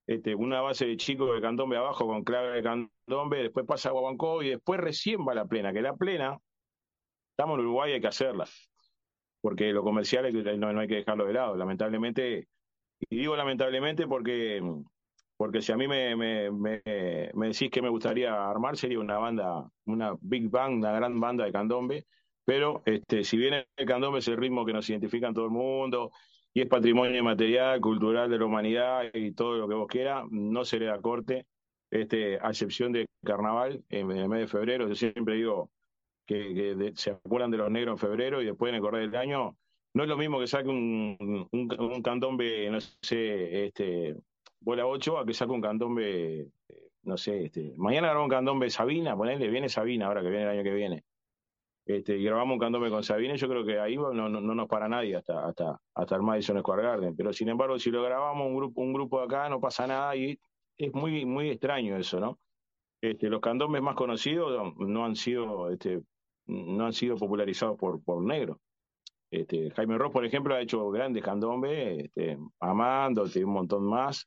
Este, una base de chico de candombe abajo con clave de candombe, después pasa a Guabancó y después recién va la plena, que la plena, estamos en Uruguay, hay que hacerla, porque lo comercial no, no hay que dejarlo de lado, lamentablemente, y digo lamentablemente porque porque si a mí me, me, me, me, decís que me gustaría armar, sería una banda, una big band, una gran banda de candombe, pero este, si bien el candombe es el ritmo que nos identifica en todo el mundo y es patrimonio material, cultural de la humanidad y todo lo que vos quieras, no se le da corte, este, a excepción de carnaval en, el mes de febrero. Yo siempre digo que, se acuerdan de los negros en febrero y después en el correr del año. No es lo mismo que saque un, un, un candombe, no sé, este, bola 8 a que saque un candombe, eh, no sé, este, mañana grabamos un candombe Sabina, ponele, viene Sabina ahora que viene el año que viene. Este, y grabamos un candombe con Sabina, yo creo que ahí no, no, no, nos para nadie hasta, hasta, hasta el Madison Square Garden. Pero sin embargo, si lo grabamos un grupo, un grupo acá, no pasa nada y es muy, muy extraño eso, ¿no? Este, los candombes más conocidos no han sido, este, no han sido popularizados por, por negros. Este, Jaime Ross, por ejemplo, ha hecho grandes candombes, este, Amando, un montón más.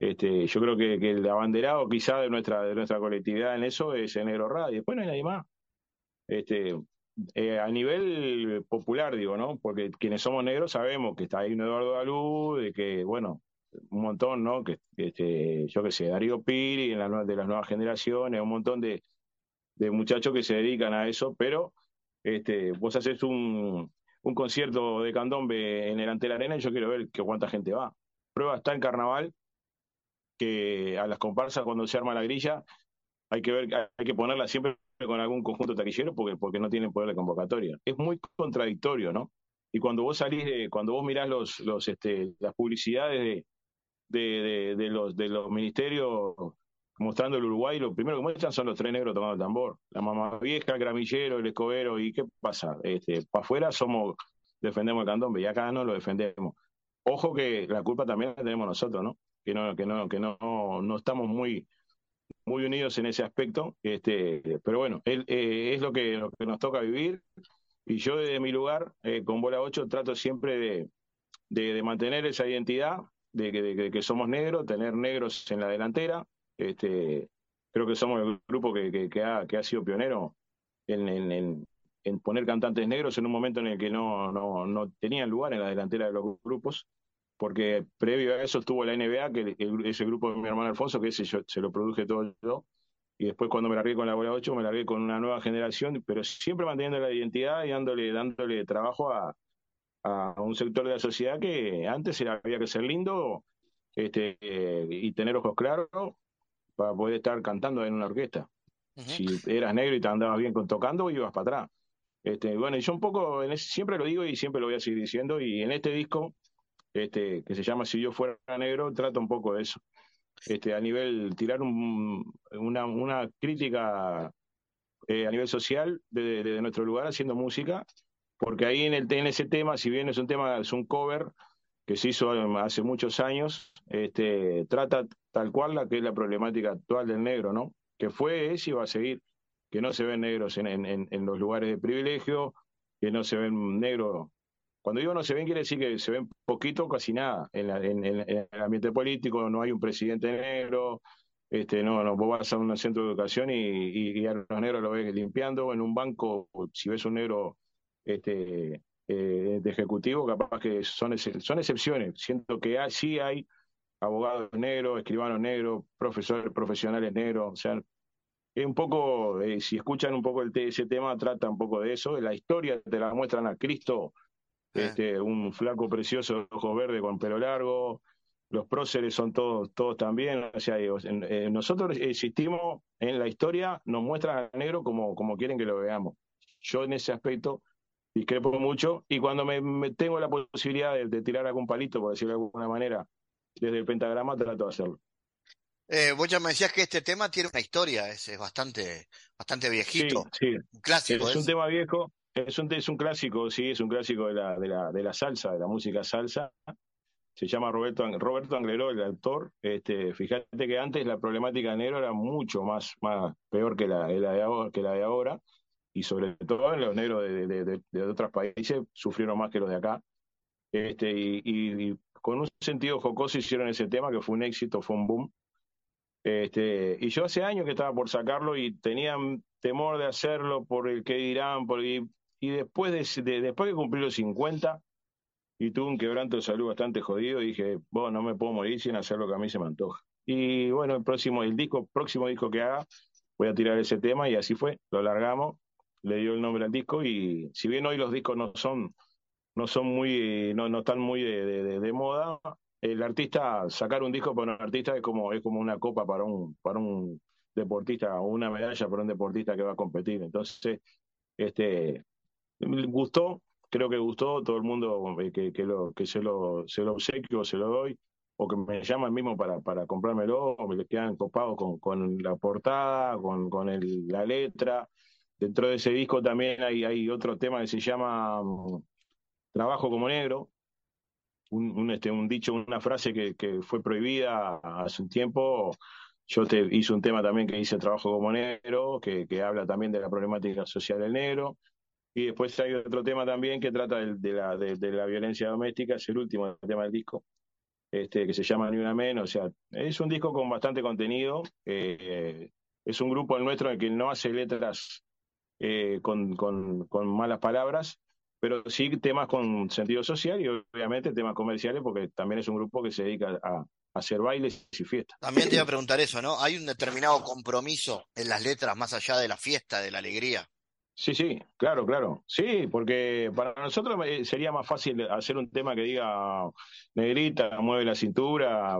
Este, yo creo que, el abanderado quizá de nuestra, de nuestra colectividad en eso es el Negro Radio. Después no hay nadie más. Este, eh, a nivel popular, digo, ¿no? Porque quienes somos negros sabemos que está ahí un Eduardo Dalú, de que, bueno, un montón, ¿no? Que, este, yo qué sé, Darío Piri, en la, de las nuevas generaciones, un montón de, de muchachos que se dedican a eso, pero este, vos haces un, un concierto de candombe en el ante la arena y yo quiero ver que cuánta gente va. Prueba está en carnaval que a las comparsas cuando se arma la grilla hay que ver, hay que ponerla siempre con algún conjunto taquillero porque, porque no tienen poder de convocatoria. Es muy contradictorio, ¿no? Y cuando vos salís de, cuando vos mirás los, los, este, las publicidades de, de, de, los, de los ministerios mostrando el Uruguay, lo primero que muestran son los tres negros tomando el tambor. La mamá vieja, el gramillero, el escobero, ¿y qué pasa? Este, para afuera somos, defendemos el candombe y acá no lo defendemos. Ojo que la culpa también la tenemos nosotros, ¿no? que no, que no, que no, no estamos muy, muy unidos en ese aspecto, este, pero bueno, él, eh, es lo que, lo que nos toca vivir. Y yo desde mi lugar, eh, con Bola 8, trato siempre de, de, mantener esa identidad, de que, de, que, somos negros, tener negros en la delantera, este, creo que somos el grupo que, que, ha, ha sido pionero en, en, en, poner cantantes negros en un momento en el que no, no, no tenían lugar en la delantera de los grupos porque previo a eso estuvo la NBA, que ese grupo de mi hermano Alfonso, que ese yo, se lo produje todo yo, y después cuando me largué con la bola 8, me largué con una nueva generación, pero siempre manteniendo la identidad y dándole, dándole trabajo a, a un sector de la sociedad que antes era, había que ser lindo este, y tener ojos claros para poder estar cantando en una orquesta. Si eras negro y te andabas bien con, tocando, ibas para atrás. Este, bueno, y yo un poco, en siempre lo digo y siempre lo voy a seguir diciendo, y en este disco este, que se llama Si yo fuera negro, trata un poco de eso. Este, a nivel, tirar una, una crítica eh, a nivel social de, nuestro lugar haciendo música, porque ahí en, el, en ese tema, si bien es un tema, es un cover que se hizo hace muchos años, este, trata tal cual la que es la problemática actual del negro, ¿no? Que fue, es y va a seguir, que no se ven negros en, en, en los lugares de privilegio, que no se ven negros cuando digo no se ven, quiere decir que se ven poquito, casi nada. En, el ambiente político no hay un presidente negro, Este, no, no, vos vas a un centro de educación y, y, a los negros lo ves limpiando en un banco, si ves un negro este, eh, de ejecutivo, capaz que son, son excepciones. Siento que sí hay abogados negros, escribanos negros, profesores profesionales negros, o sea, es un poco, eh, si escuchan un poco el ese tema, trata un poco de eso. La historia te la muestran a Cristo, este, un flaco precioso, ojos verdes con pelo largo. Los próceres son todos, todos también. O sea, eh, nosotros existimos en la historia, nos muestran a negro como, como quieren que lo veamos. Yo en ese aspecto discrepo mucho y cuando me, tengo la posibilidad de, de, tirar algún palito, por decirlo de alguna manera, desde el pentagrama trato de hacerlo. Eh, vos ya me decías que este tema tiene una historia, es, bastante, bastante viejito. Sí, Un clásico. Es, un tema viejo, es un, es un clásico, sí, es un clásico de la, de la, de la salsa, de la música salsa. Se llama Roberto, Roberto Angleró, el autor. Este, fíjate que antes la problemática de negro era mucho más, más peor que la, la de ahora, que la de ahora. Y sobre todo los negros de, de, de, otros países sufrieron más que los de acá. Este, y, y, con un sentido jocoso hicieron ese tema que fue un éxito, fue un boom. Este, y yo hace años que estaba por sacarlo y tenía temor de hacerlo por el que dirán, por, y, después de, después que cumplí los 50 y tuve un quebranto de salud bastante jodido, dije, bueno, no me puedo morir sin hacer lo que a mí se me antoja. Y bueno, el próximo, el disco, próximo disco que haga, voy a tirar ese tema y así fue, lo largamos, le dio el nombre al disco y si bien hoy los discos no son, no son muy, no, no están muy de, de moda, el artista, sacar un disco para un artista es como, es como una copa para un, para un deportista o una medalla para un deportista que va a competir. Entonces, este, gustó, creo que gustó, todo el mundo eh, que, que, lo, que se lo, se lo obsequio, se lo doy, o que me llaman mismo para, para comprármelo, o me quedan copados con, con la portada, con, con el, la letra. Dentro de ese disco también hay, hay otro tema que se llama mm, Trabajo como Negro, un, este, un dicho, una frase que, que, fue prohibida hace un tiempo. Yo te hice un tema también que dice Trabajo como Negro, que, que habla también de la problemática social del negro. Y después hay otro tema también que trata de, la, de, la violencia doméstica, es el último tema del disco, este, que se llama Ni Una Menos. O sea, es un disco con bastante contenido. Eh, es un grupo el nuestro en el que no hace letras eh, con, con, con malas palabras, pero sí temas con sentido social y obviamente temas comerciales porque también es un grupo que se dedica a, hacer bailes y fiestas. También te iba a preguntar eso, ¿no? ¿Hay un determinado compromiso en las letras más allá de la fiesta, de la alegría? Sí, sí, claro, claro. Sí, porque para nosotros sería más fácil hacer un tema que diga negrita, mueve la cintura,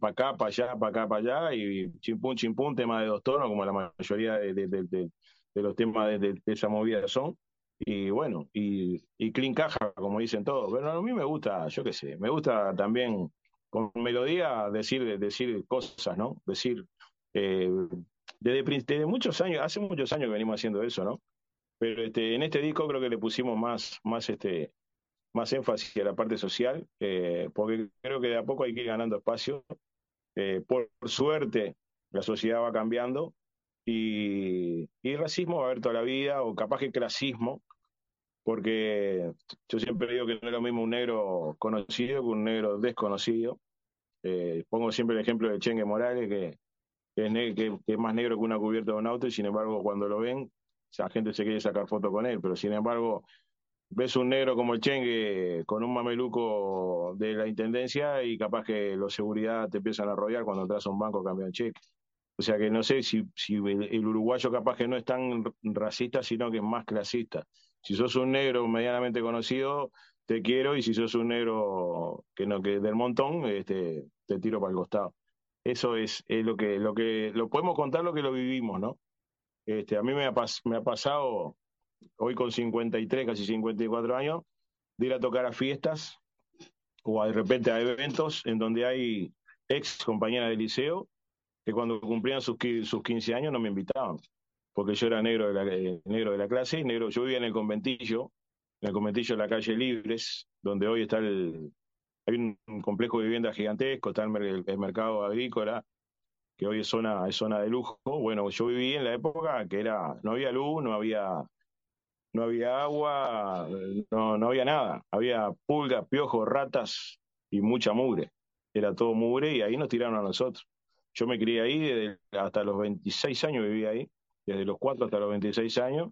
para acá, para allá, para acá, para allá, y chimpún, chimpún, tema de dos tonos, como la mayoría de, de los temas de, esa movida son y bueno, y, y clean caja, como dicen todos. Pero a mí me gusta, yo qué sé, me gusta también con melodía decir, decir cosas, ¿no? Decir, eh, desde, desde, muchos años, hace muchos años que venimos haciendo eso, ¿no? Pero este, en este disco creo que le pusimos más, más, este, más énfasis a la parte social, eh, porque creo que de a poco hay que ir ganando espacio. Eh, por suerte, la sociedad va cambiando y, y racismo va a haber toda la vida, o capaz que clasismo, porque yo siempre digo que no es lo mismo un negro conocido que un negro desconocido. Eh, pongo siempre el ejemplo de Chengue Morales, que, que, es más negro que una cubierta de un auto, y sin embargo, cuando lo ven, la gente se quiere sacar foto con él, pero sin embargo, ves un negro como el Chengue con un mameluco de la intendencia y capaz que los seguridad te empiezan a rodear cuando entras a un banco cambian cheque. O sea que no sé si, si el uruguayo capaz que no es tan racista, sino que es más clasista. Si sos un negro medianamente conocido, te quiero, y si sos un negro que no que del montón, este, te tiro para el costado. Eso es, lo que lo que lo podemos contar lo que lo vivimos, ¿no? Este, a mí me ha, me ha pasado hoy con 53, casi 54 años, de ir a tocar a fiestas o de repente a eventos en donde hay ex compañeras de liceo que cuando cumplían sus, sus 15 años no me invitaban porque yo era negro de la, eh, negro de la clase, negro, yo vivía en el conventillo, en el conventillo de la calle Libres, donde hoy está el, hay un, complejo de vivienda gigantesco, está el, mercado agrícola, que hoy es zona, es zona de lujo. Bueno, yo viví en la época que era, no había luz, no había, no había agua, no, no había nada. Había pulgas, piojos, ratas y mucha mugre. Era todo mugre y ahí nos tiraron a nosotros. yo me crié ahí, hasta los 26 años viví ahí, desde los 4 hasta los 26 años.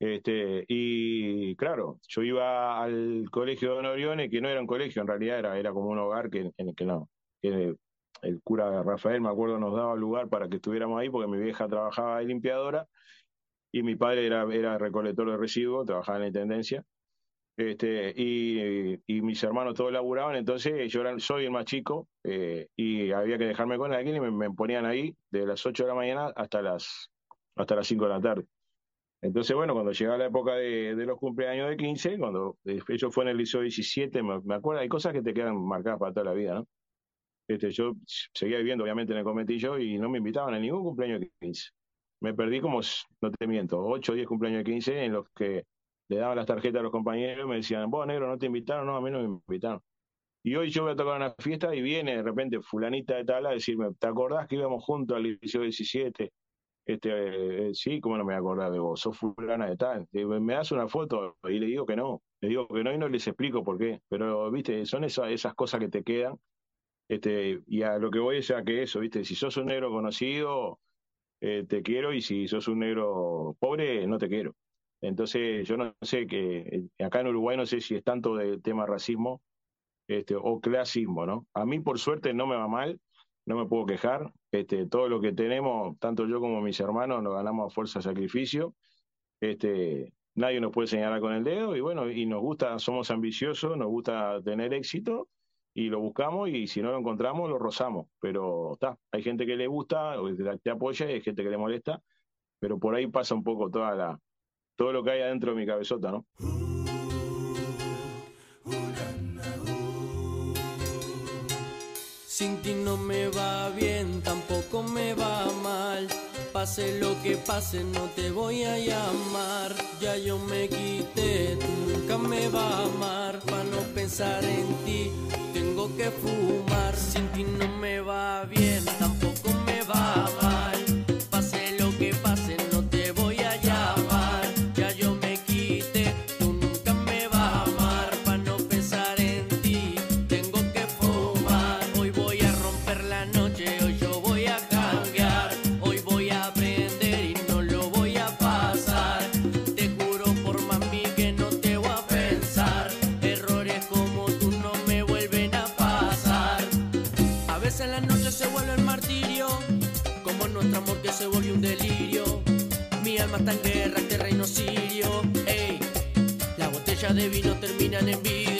Este, y claro, yo iba al colegio de Don Orione, que no era un colegio, en realidad era, era como un hogar que, en el que no, el cura Rafael, me acuerdo, nos daba lugar para que estuviéramos ahí, porque mi vieja trabajaba de limpiadora y mi padre era, era recolector de residuos, trabajaba en la intendencia. Este, y, y, mis hermanos todos laburaban, entonces yo era, soy el más chico eh, y había que dejarme con alguien y me, ponían ahí de las 8 de la mañana hasta las, hasta las 5 de la tarde. Entonces, bueno, cuando llegaba la época de, de los cumpleaños de 15, cuando eso fue en el liceo 17, me, me, acuerdo, hay cosas que te quedan marcadas para toda la vida, ¿no? Este, yo seguía viviendo, obviamente, en el conventillo y no me invitaban a ningún cumpleaños de 15. Me perdí como, no te miento, 8 o 10 cumpleaños de 15 en los que le daban las tarjetas a los compañeros y me decían, vos, negro, no te invitaron, no, a mí no me invitaron. Y hoy yo voy a tocar una fiesta y viene de repente fulanita de tal a decirme, ¿te acordás que íbamos juntos al liceo 17? Este, eh, sí, ¿cómo no me acordás de vos? Sos fulana de tal. me das una foto y le digo que no. Le digo que no y no les explico por qué. Pero, viste, son esas, esas cosas que te quedan. Este, y a lo que voy es a que eso, viste, si sos un negro conocido, eh, te quiero, y si sos un negro pobre, no te quiero. Entonces, yo no sé que eh, acá en Uruguay no sé si es tanto del tema racismo este, o clasismo, ¿no? A mí, por suerte, no me va mal, no me puedo quejar. Este, todo lo que tenemos, tanto yo como mis hermanos, lo ganamos a fuerza de sacrificio. Este, nadie nos puede señalar con el dedo y bueno, y nos gusta, somos ambiciosos, nos gusta tener éxito y lo buscamos y si no lo encontramos lo rozamos. Pero está, hay gente que le gusta, te apoya y hay gente que le molesta, pero por ahí pasa un poco toda la, todo lo que hay adentro de mi cabezota, ¿no? Sin ti no me va bien, tampoco me va mal. Pase lo que pase, no te voy a llamar. Ya yo me quité, tú nunca me va a amar. Para no pensar en ti, tengo que fumar. Sin ti no me va bien, tampoco me va mal. Matan en guerra este reino sirio. Ey, la botella de vino terminan en vidrio.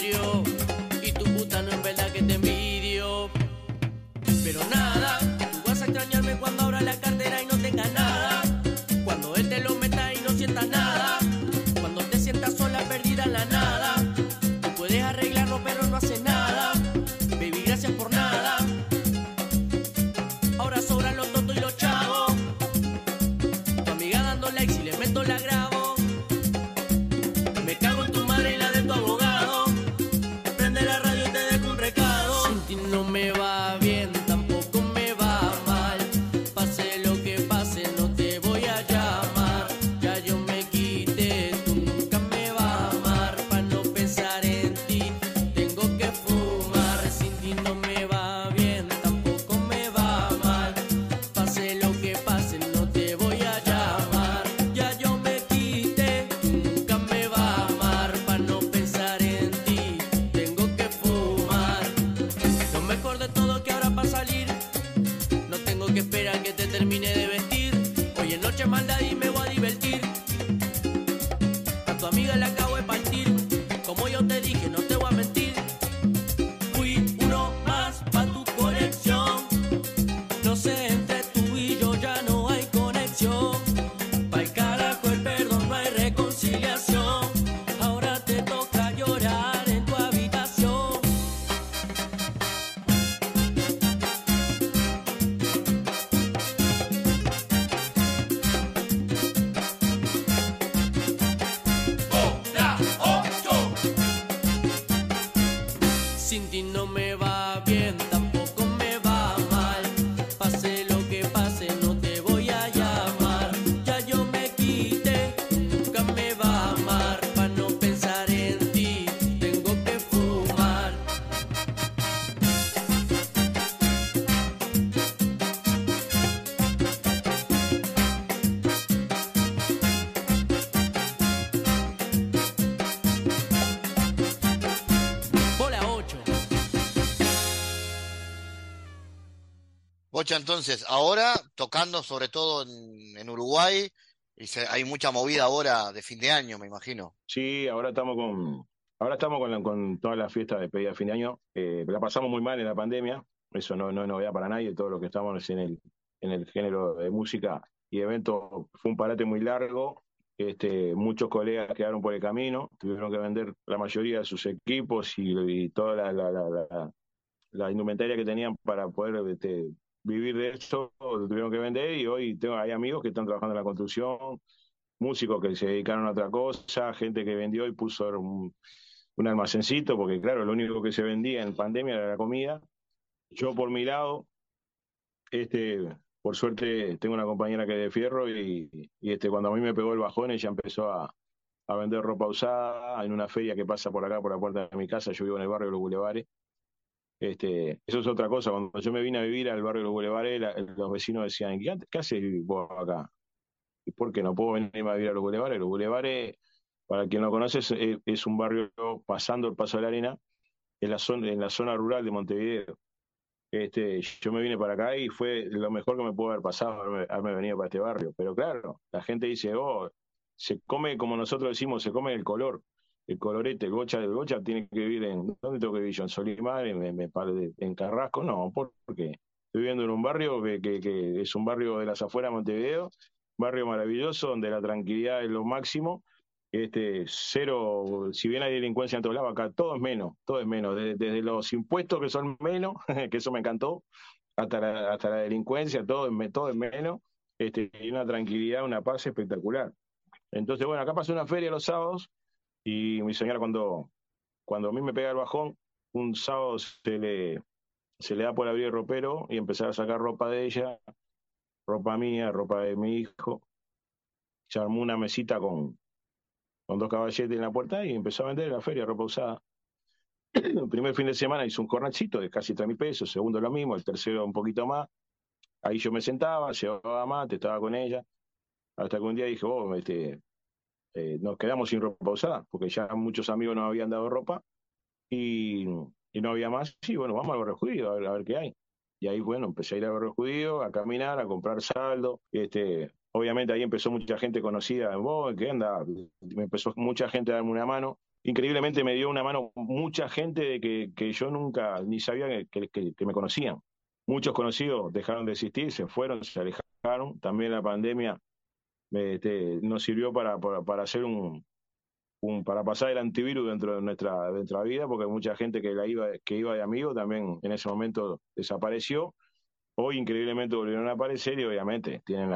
Entonces, ahora tocando sobre todo en, Uruguay, y se- hay mucha movida ahora de fin de año, me imagino. Sí, ahora estamos con, ahora estamos con, la- con todas las fiestas de despedida de fin de año. Eh, la pasamos muy mal en la pandemia, eso no, no es novedad para nadie, todos los que estamos en el, en el género de música y eventos fue un parate muy largo. Este, muchos colegas quedaron por el camino, tuvieron que vender la mayoría de sus equipos y, y toda la, la- la indumentaria que tenían para poder este, vivir de eso, lo tuvieron que vender y hoy tengo, hay amigos que están trabajando en la construcción, músicos que se dedicaron a otra cosa, gente que vendió y puso un, un almacencito, porque claro, lo único que se vendía en pandemia era la comida. Yo por mi lado, este, por suerte tengo una compañera que es de fierro y, y este, cuando a mí me pegó el bajón, ella empezó a, a vender ropa usada en una feria que pasa por acá, por la puerta de mi casa, yo vivo en el barrio de los Bulevares. Este, eso es otra cosa, cuando yo me vine a vivir al barrio de los Bulevares, los vecinos decían, ¿qué, qué haces vos acá? ¿Y por qué no puedo venirme a vivir a los Bulevares? Los Bulevares, para quien no conoce, es, un barrio pasando el Paso de la Arena, en la zona, rural de Montevideo. Este, yo me vine para acá y fue lo mejor que me pudo haber pasado haberme, haberme venido para este barrio. Pero claro, la gente dice, oh, se come como nosotros decimos, se come el color, el colorete, el gocha del gocha tiene que vivir en, ¿dónde tengo que vivir yo? ¿En Solimar? ¿En, en, en Carrasco? No, porque estoy viviendo en un barrio que, que, es un barrio de las afueras de Montevideo, barrio maravilloso, donde la tranquilidad es lo máximo este, cero, si bien hay delincuencia en todos lados, acá todo es menos, todo es menos, desde, los impuestos que son menos, que eso me encantó, hasta la, hasta la delincuencia, todo es, todo es menos, este, y una tranquilidad, una paz espectacular. Entonces, bueno, acá pasé una feria los sábados y mi señora cuando, cuando a mí me pega el bajón, un sábado se le, se le da por abrir el ropero y empezar a sacar ropa de ella, ropa mía, ropa de mi hijo. Se armó una mesita con, con dos caballetes en la puerta y empezó a vender en la feria ropa usada. El primer fin de semana hizo un cornacito de casi tres mil pesos, segundo lo mismo, el tercero un poquito más. Ahí yo me sentaba, llevaba mate, estaba con ella, hasta que un día dije, oh, este, eh, nos quedamos sin ropa usada, porque ya muchos amigos nos habían dado ropa y, no había más. Y bueno, vamos al barrio judío a ver, a ver qué hay. Y ahí, bueno, empecé a ir al barrio judío, a caminar, a comprar saldo. Este, obviamente ahí empezó mucha gente conocida, vos, ¿qué anda? Me empezó mucha gente a darme una mano. Increíblemente me dio una mano mucha gente de que, que yo nunca ni sabía que, que, que, me conocían. Muchos conocidos dejaron de existir, se fueron, se alejaron. También la pandemia este, nos sirvió para, para, para hacer un, un, para pasar el antivirus dentro de nuestra, de vida, porque mucha gente que, la iba, que iba de amigo también en ese momento desapareció. Hoy increíblemente volvieron a aparecer y obviamente tienen,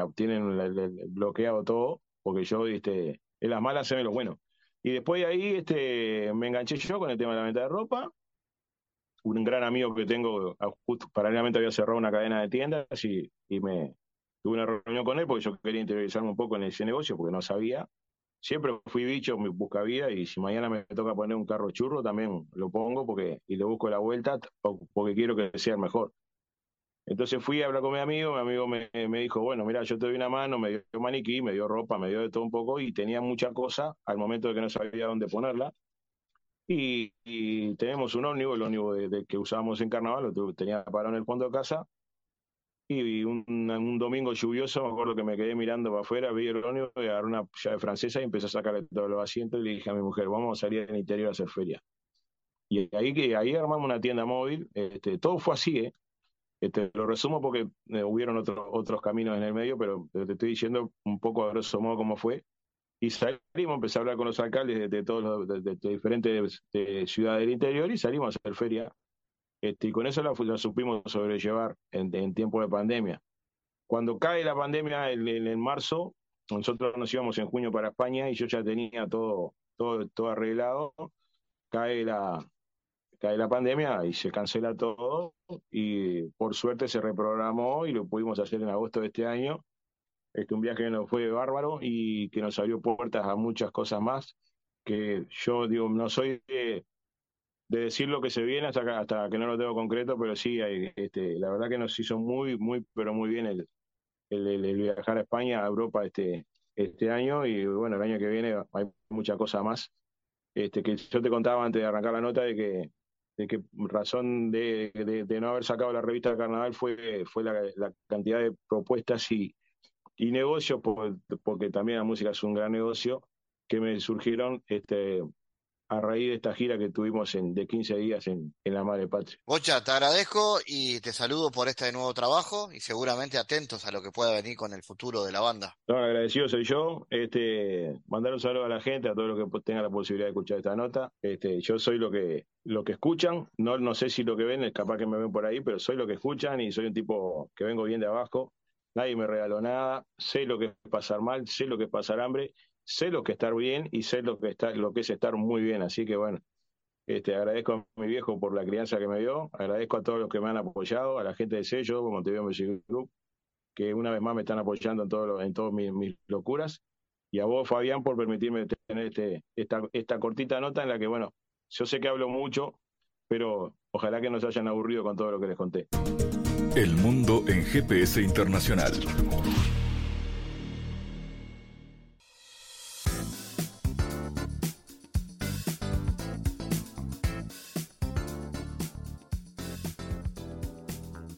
bloqueado todo, porque yo este, en las malas se ve lo bueno. Y después de ahí este, me enganché yo con el tema de la venta de ropa. Un gran amigo que tengo, justo paralelamente había cerrado una cadena de tiendas y, y me tuve una reunión con él porque yo quería interiorizarme un poco en ese negocio porque no sabía. Siempre fui bicho, me busca vida y si mañana me toca poner un carro churro también lo pongo porque y le busco la vuelta porque quiero que sea el mejor. Entonces fui a hablar con mi amigo, mi amigo me, me, dijo, bueno, mira, yo te doy una mano, me dio maniquí, me dio ropa, me dio de todo un poco y tenía mucha cosa al momento de que no sabía dónde ponerla. Y, y tenemos un ómnibus, el ómnibus de, de que usábamos en carnaval, lo tenía parado en el fondo de casa. Y un, un, domingo lluvioso, me acuerdo que me quedé mirando para afuera, vi el ómnibus, agarré una llave francesa y empecé a sacarle todos los asientos y le dije a mi mujer, vamos a salir del interior a hacer feria. Y ahí, ahí armamos una tienda móvil, este, todo fue así, ¿eh? Este, lo resumo porque eh, hubieron otros otros caminos en el medio, pero te estoy diciendo un poco a grosso modo cómo fue. Y salimos, empecé a hablar con los alcaldes de, de todos los, de, de, diferentes ciudades del interior y salimos a hacer feria. Este, y con eso la, la supimos sobrellevar en, en, tiempo de pandemia. Cuando cae la pandemia en, en, marzo, nosotros nos íbamos en junio para España y yo ya tenía todo, todo, todo arreglado. Cae la, cae la pandemia y se cancela todo y por suerte se reprogramó y lo pudimos hacer en agosto de este año. Este, un viaje que nos fue bárbaro y que nos abrió puertas a muchas cosas más que yo digo, no soy de, de decir lo que se viene hasta, hasta que no lo tengo concreto, pero sí, hay, este, la verdad que nos hizo muy, muy, pero muy bien el, el, el, el viajar a España, a Europa este, este año y bueno, el año que viene hay muchas cosas más. Este, que yo te contaba antes de arrancar la nota de que de que razón de, de, no haber sacado la revista de Carnaval fue, fue la, la cantidad de propuestas y, y negocios, porque también la música es un gran negocio, que me surgieron este, a raíz de esta gira que tuvimos en, de 15 días en, en la Madre Patria. Bocha, te agradezco y te saludo por este nuevo trabajo y seguramente atentos a lo que pueda venir con el futuro de la banda. No, agradecido soy yo. Este, mandar un saludo a la gente, a todos los que tengan la posibilidad de escuchar esta nota. Este, yo soy lo que, lo que escuchan, no, no sé si lo que ven, es capaz que me ven por ahí, pero soy lo que escuchan y soy un tipo que vengo bien de abajo. Nadie me regaló nada, sé lo que es pasar mal, sé lo que es pasar hambre sé lo que es estar bien y sé lo que, está, lo que es estar muy bien. Así que bueno, este, agradezco a mi viejo por la crianza que me dio, agradezco a todos los que me han apoyado, a la gente de sello, como te veo Music Group, que una vez más me están apoyando en, todo en todas mis, locuras. Y a vos, Fabián, por permitirme tener este, esta, esta cortita nota en la que, bueno, yo sé que hablo mucho, pero ojalá que no se hayan aburrido con todo lo que les conté. El mundo en GPS Internacional.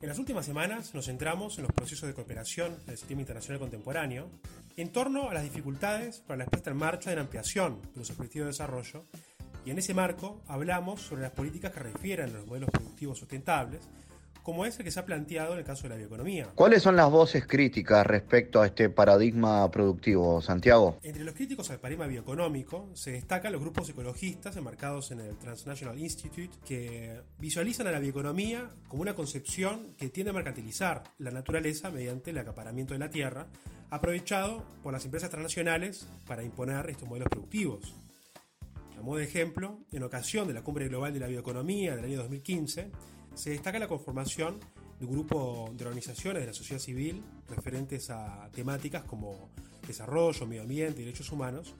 En las últimas semanas nos centramos en los procesos de cooperación del sistema internacional contemporáneo en torno a las dificultades para la puesta en marcha de la ampliación de los objetivos de desarrollo y en ese marco hablamos sobre las políticas que refieren a los modelos productivos sustentables como es el que se ha planteado en el caso de la bioeconomía. ¿Cuáles son las voces críticas respecto a este paradigma productivo, Santiago? Entre los críticos al paradigma bioeconómico se destacan los grupos ecologistas enmarcados en el Transnational Institute que visualizan a la bioeconomía como una concepción que tiende a mercantilizar la naturaleza mediante el acaparamiento de la tierra, aprovechado por las empresas transnacionales para imponer estos modelos productivos. A modo de ejemplo, en ocasión de la Cumbre Global de la Bioeconomía del año 2015, se destaca la conformación de un grupo de organizaciones de la sociedad civil referentes a temáticas como desarrollo, medio ambiente y derechos humanos,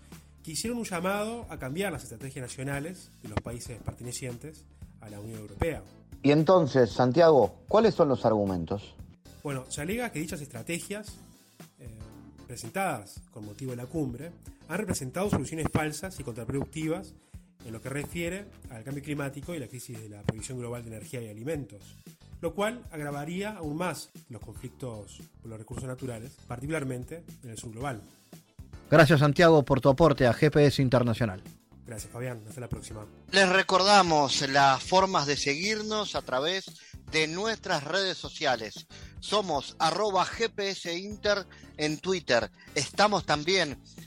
que hicieron un llamado a cambiar las estrategias nacionales de los países pertenecientes a la Unión Europea. Y entonces, Santiago, ¿cuáles son los argumentos? Bueno, se alega que dichas estrategias, eh, presentadas con motivo de la cumbre, han representado soluciones falsas y contraproductivas en lo que refiere al cambio climático y la crisis de la provisión global de energía y alimentos, lo cual agravaría aún más los conflictos por los recursos naturales, particularmente en el sur global. Gracias Santiago por tu aporte a GPS Internacional. Gracias Fabián, hasta la próxima. Les recordamos las formas de seguirnos a través de nuestras redes sociales. Somos arroba GPS Inter en Twitter. Estamos también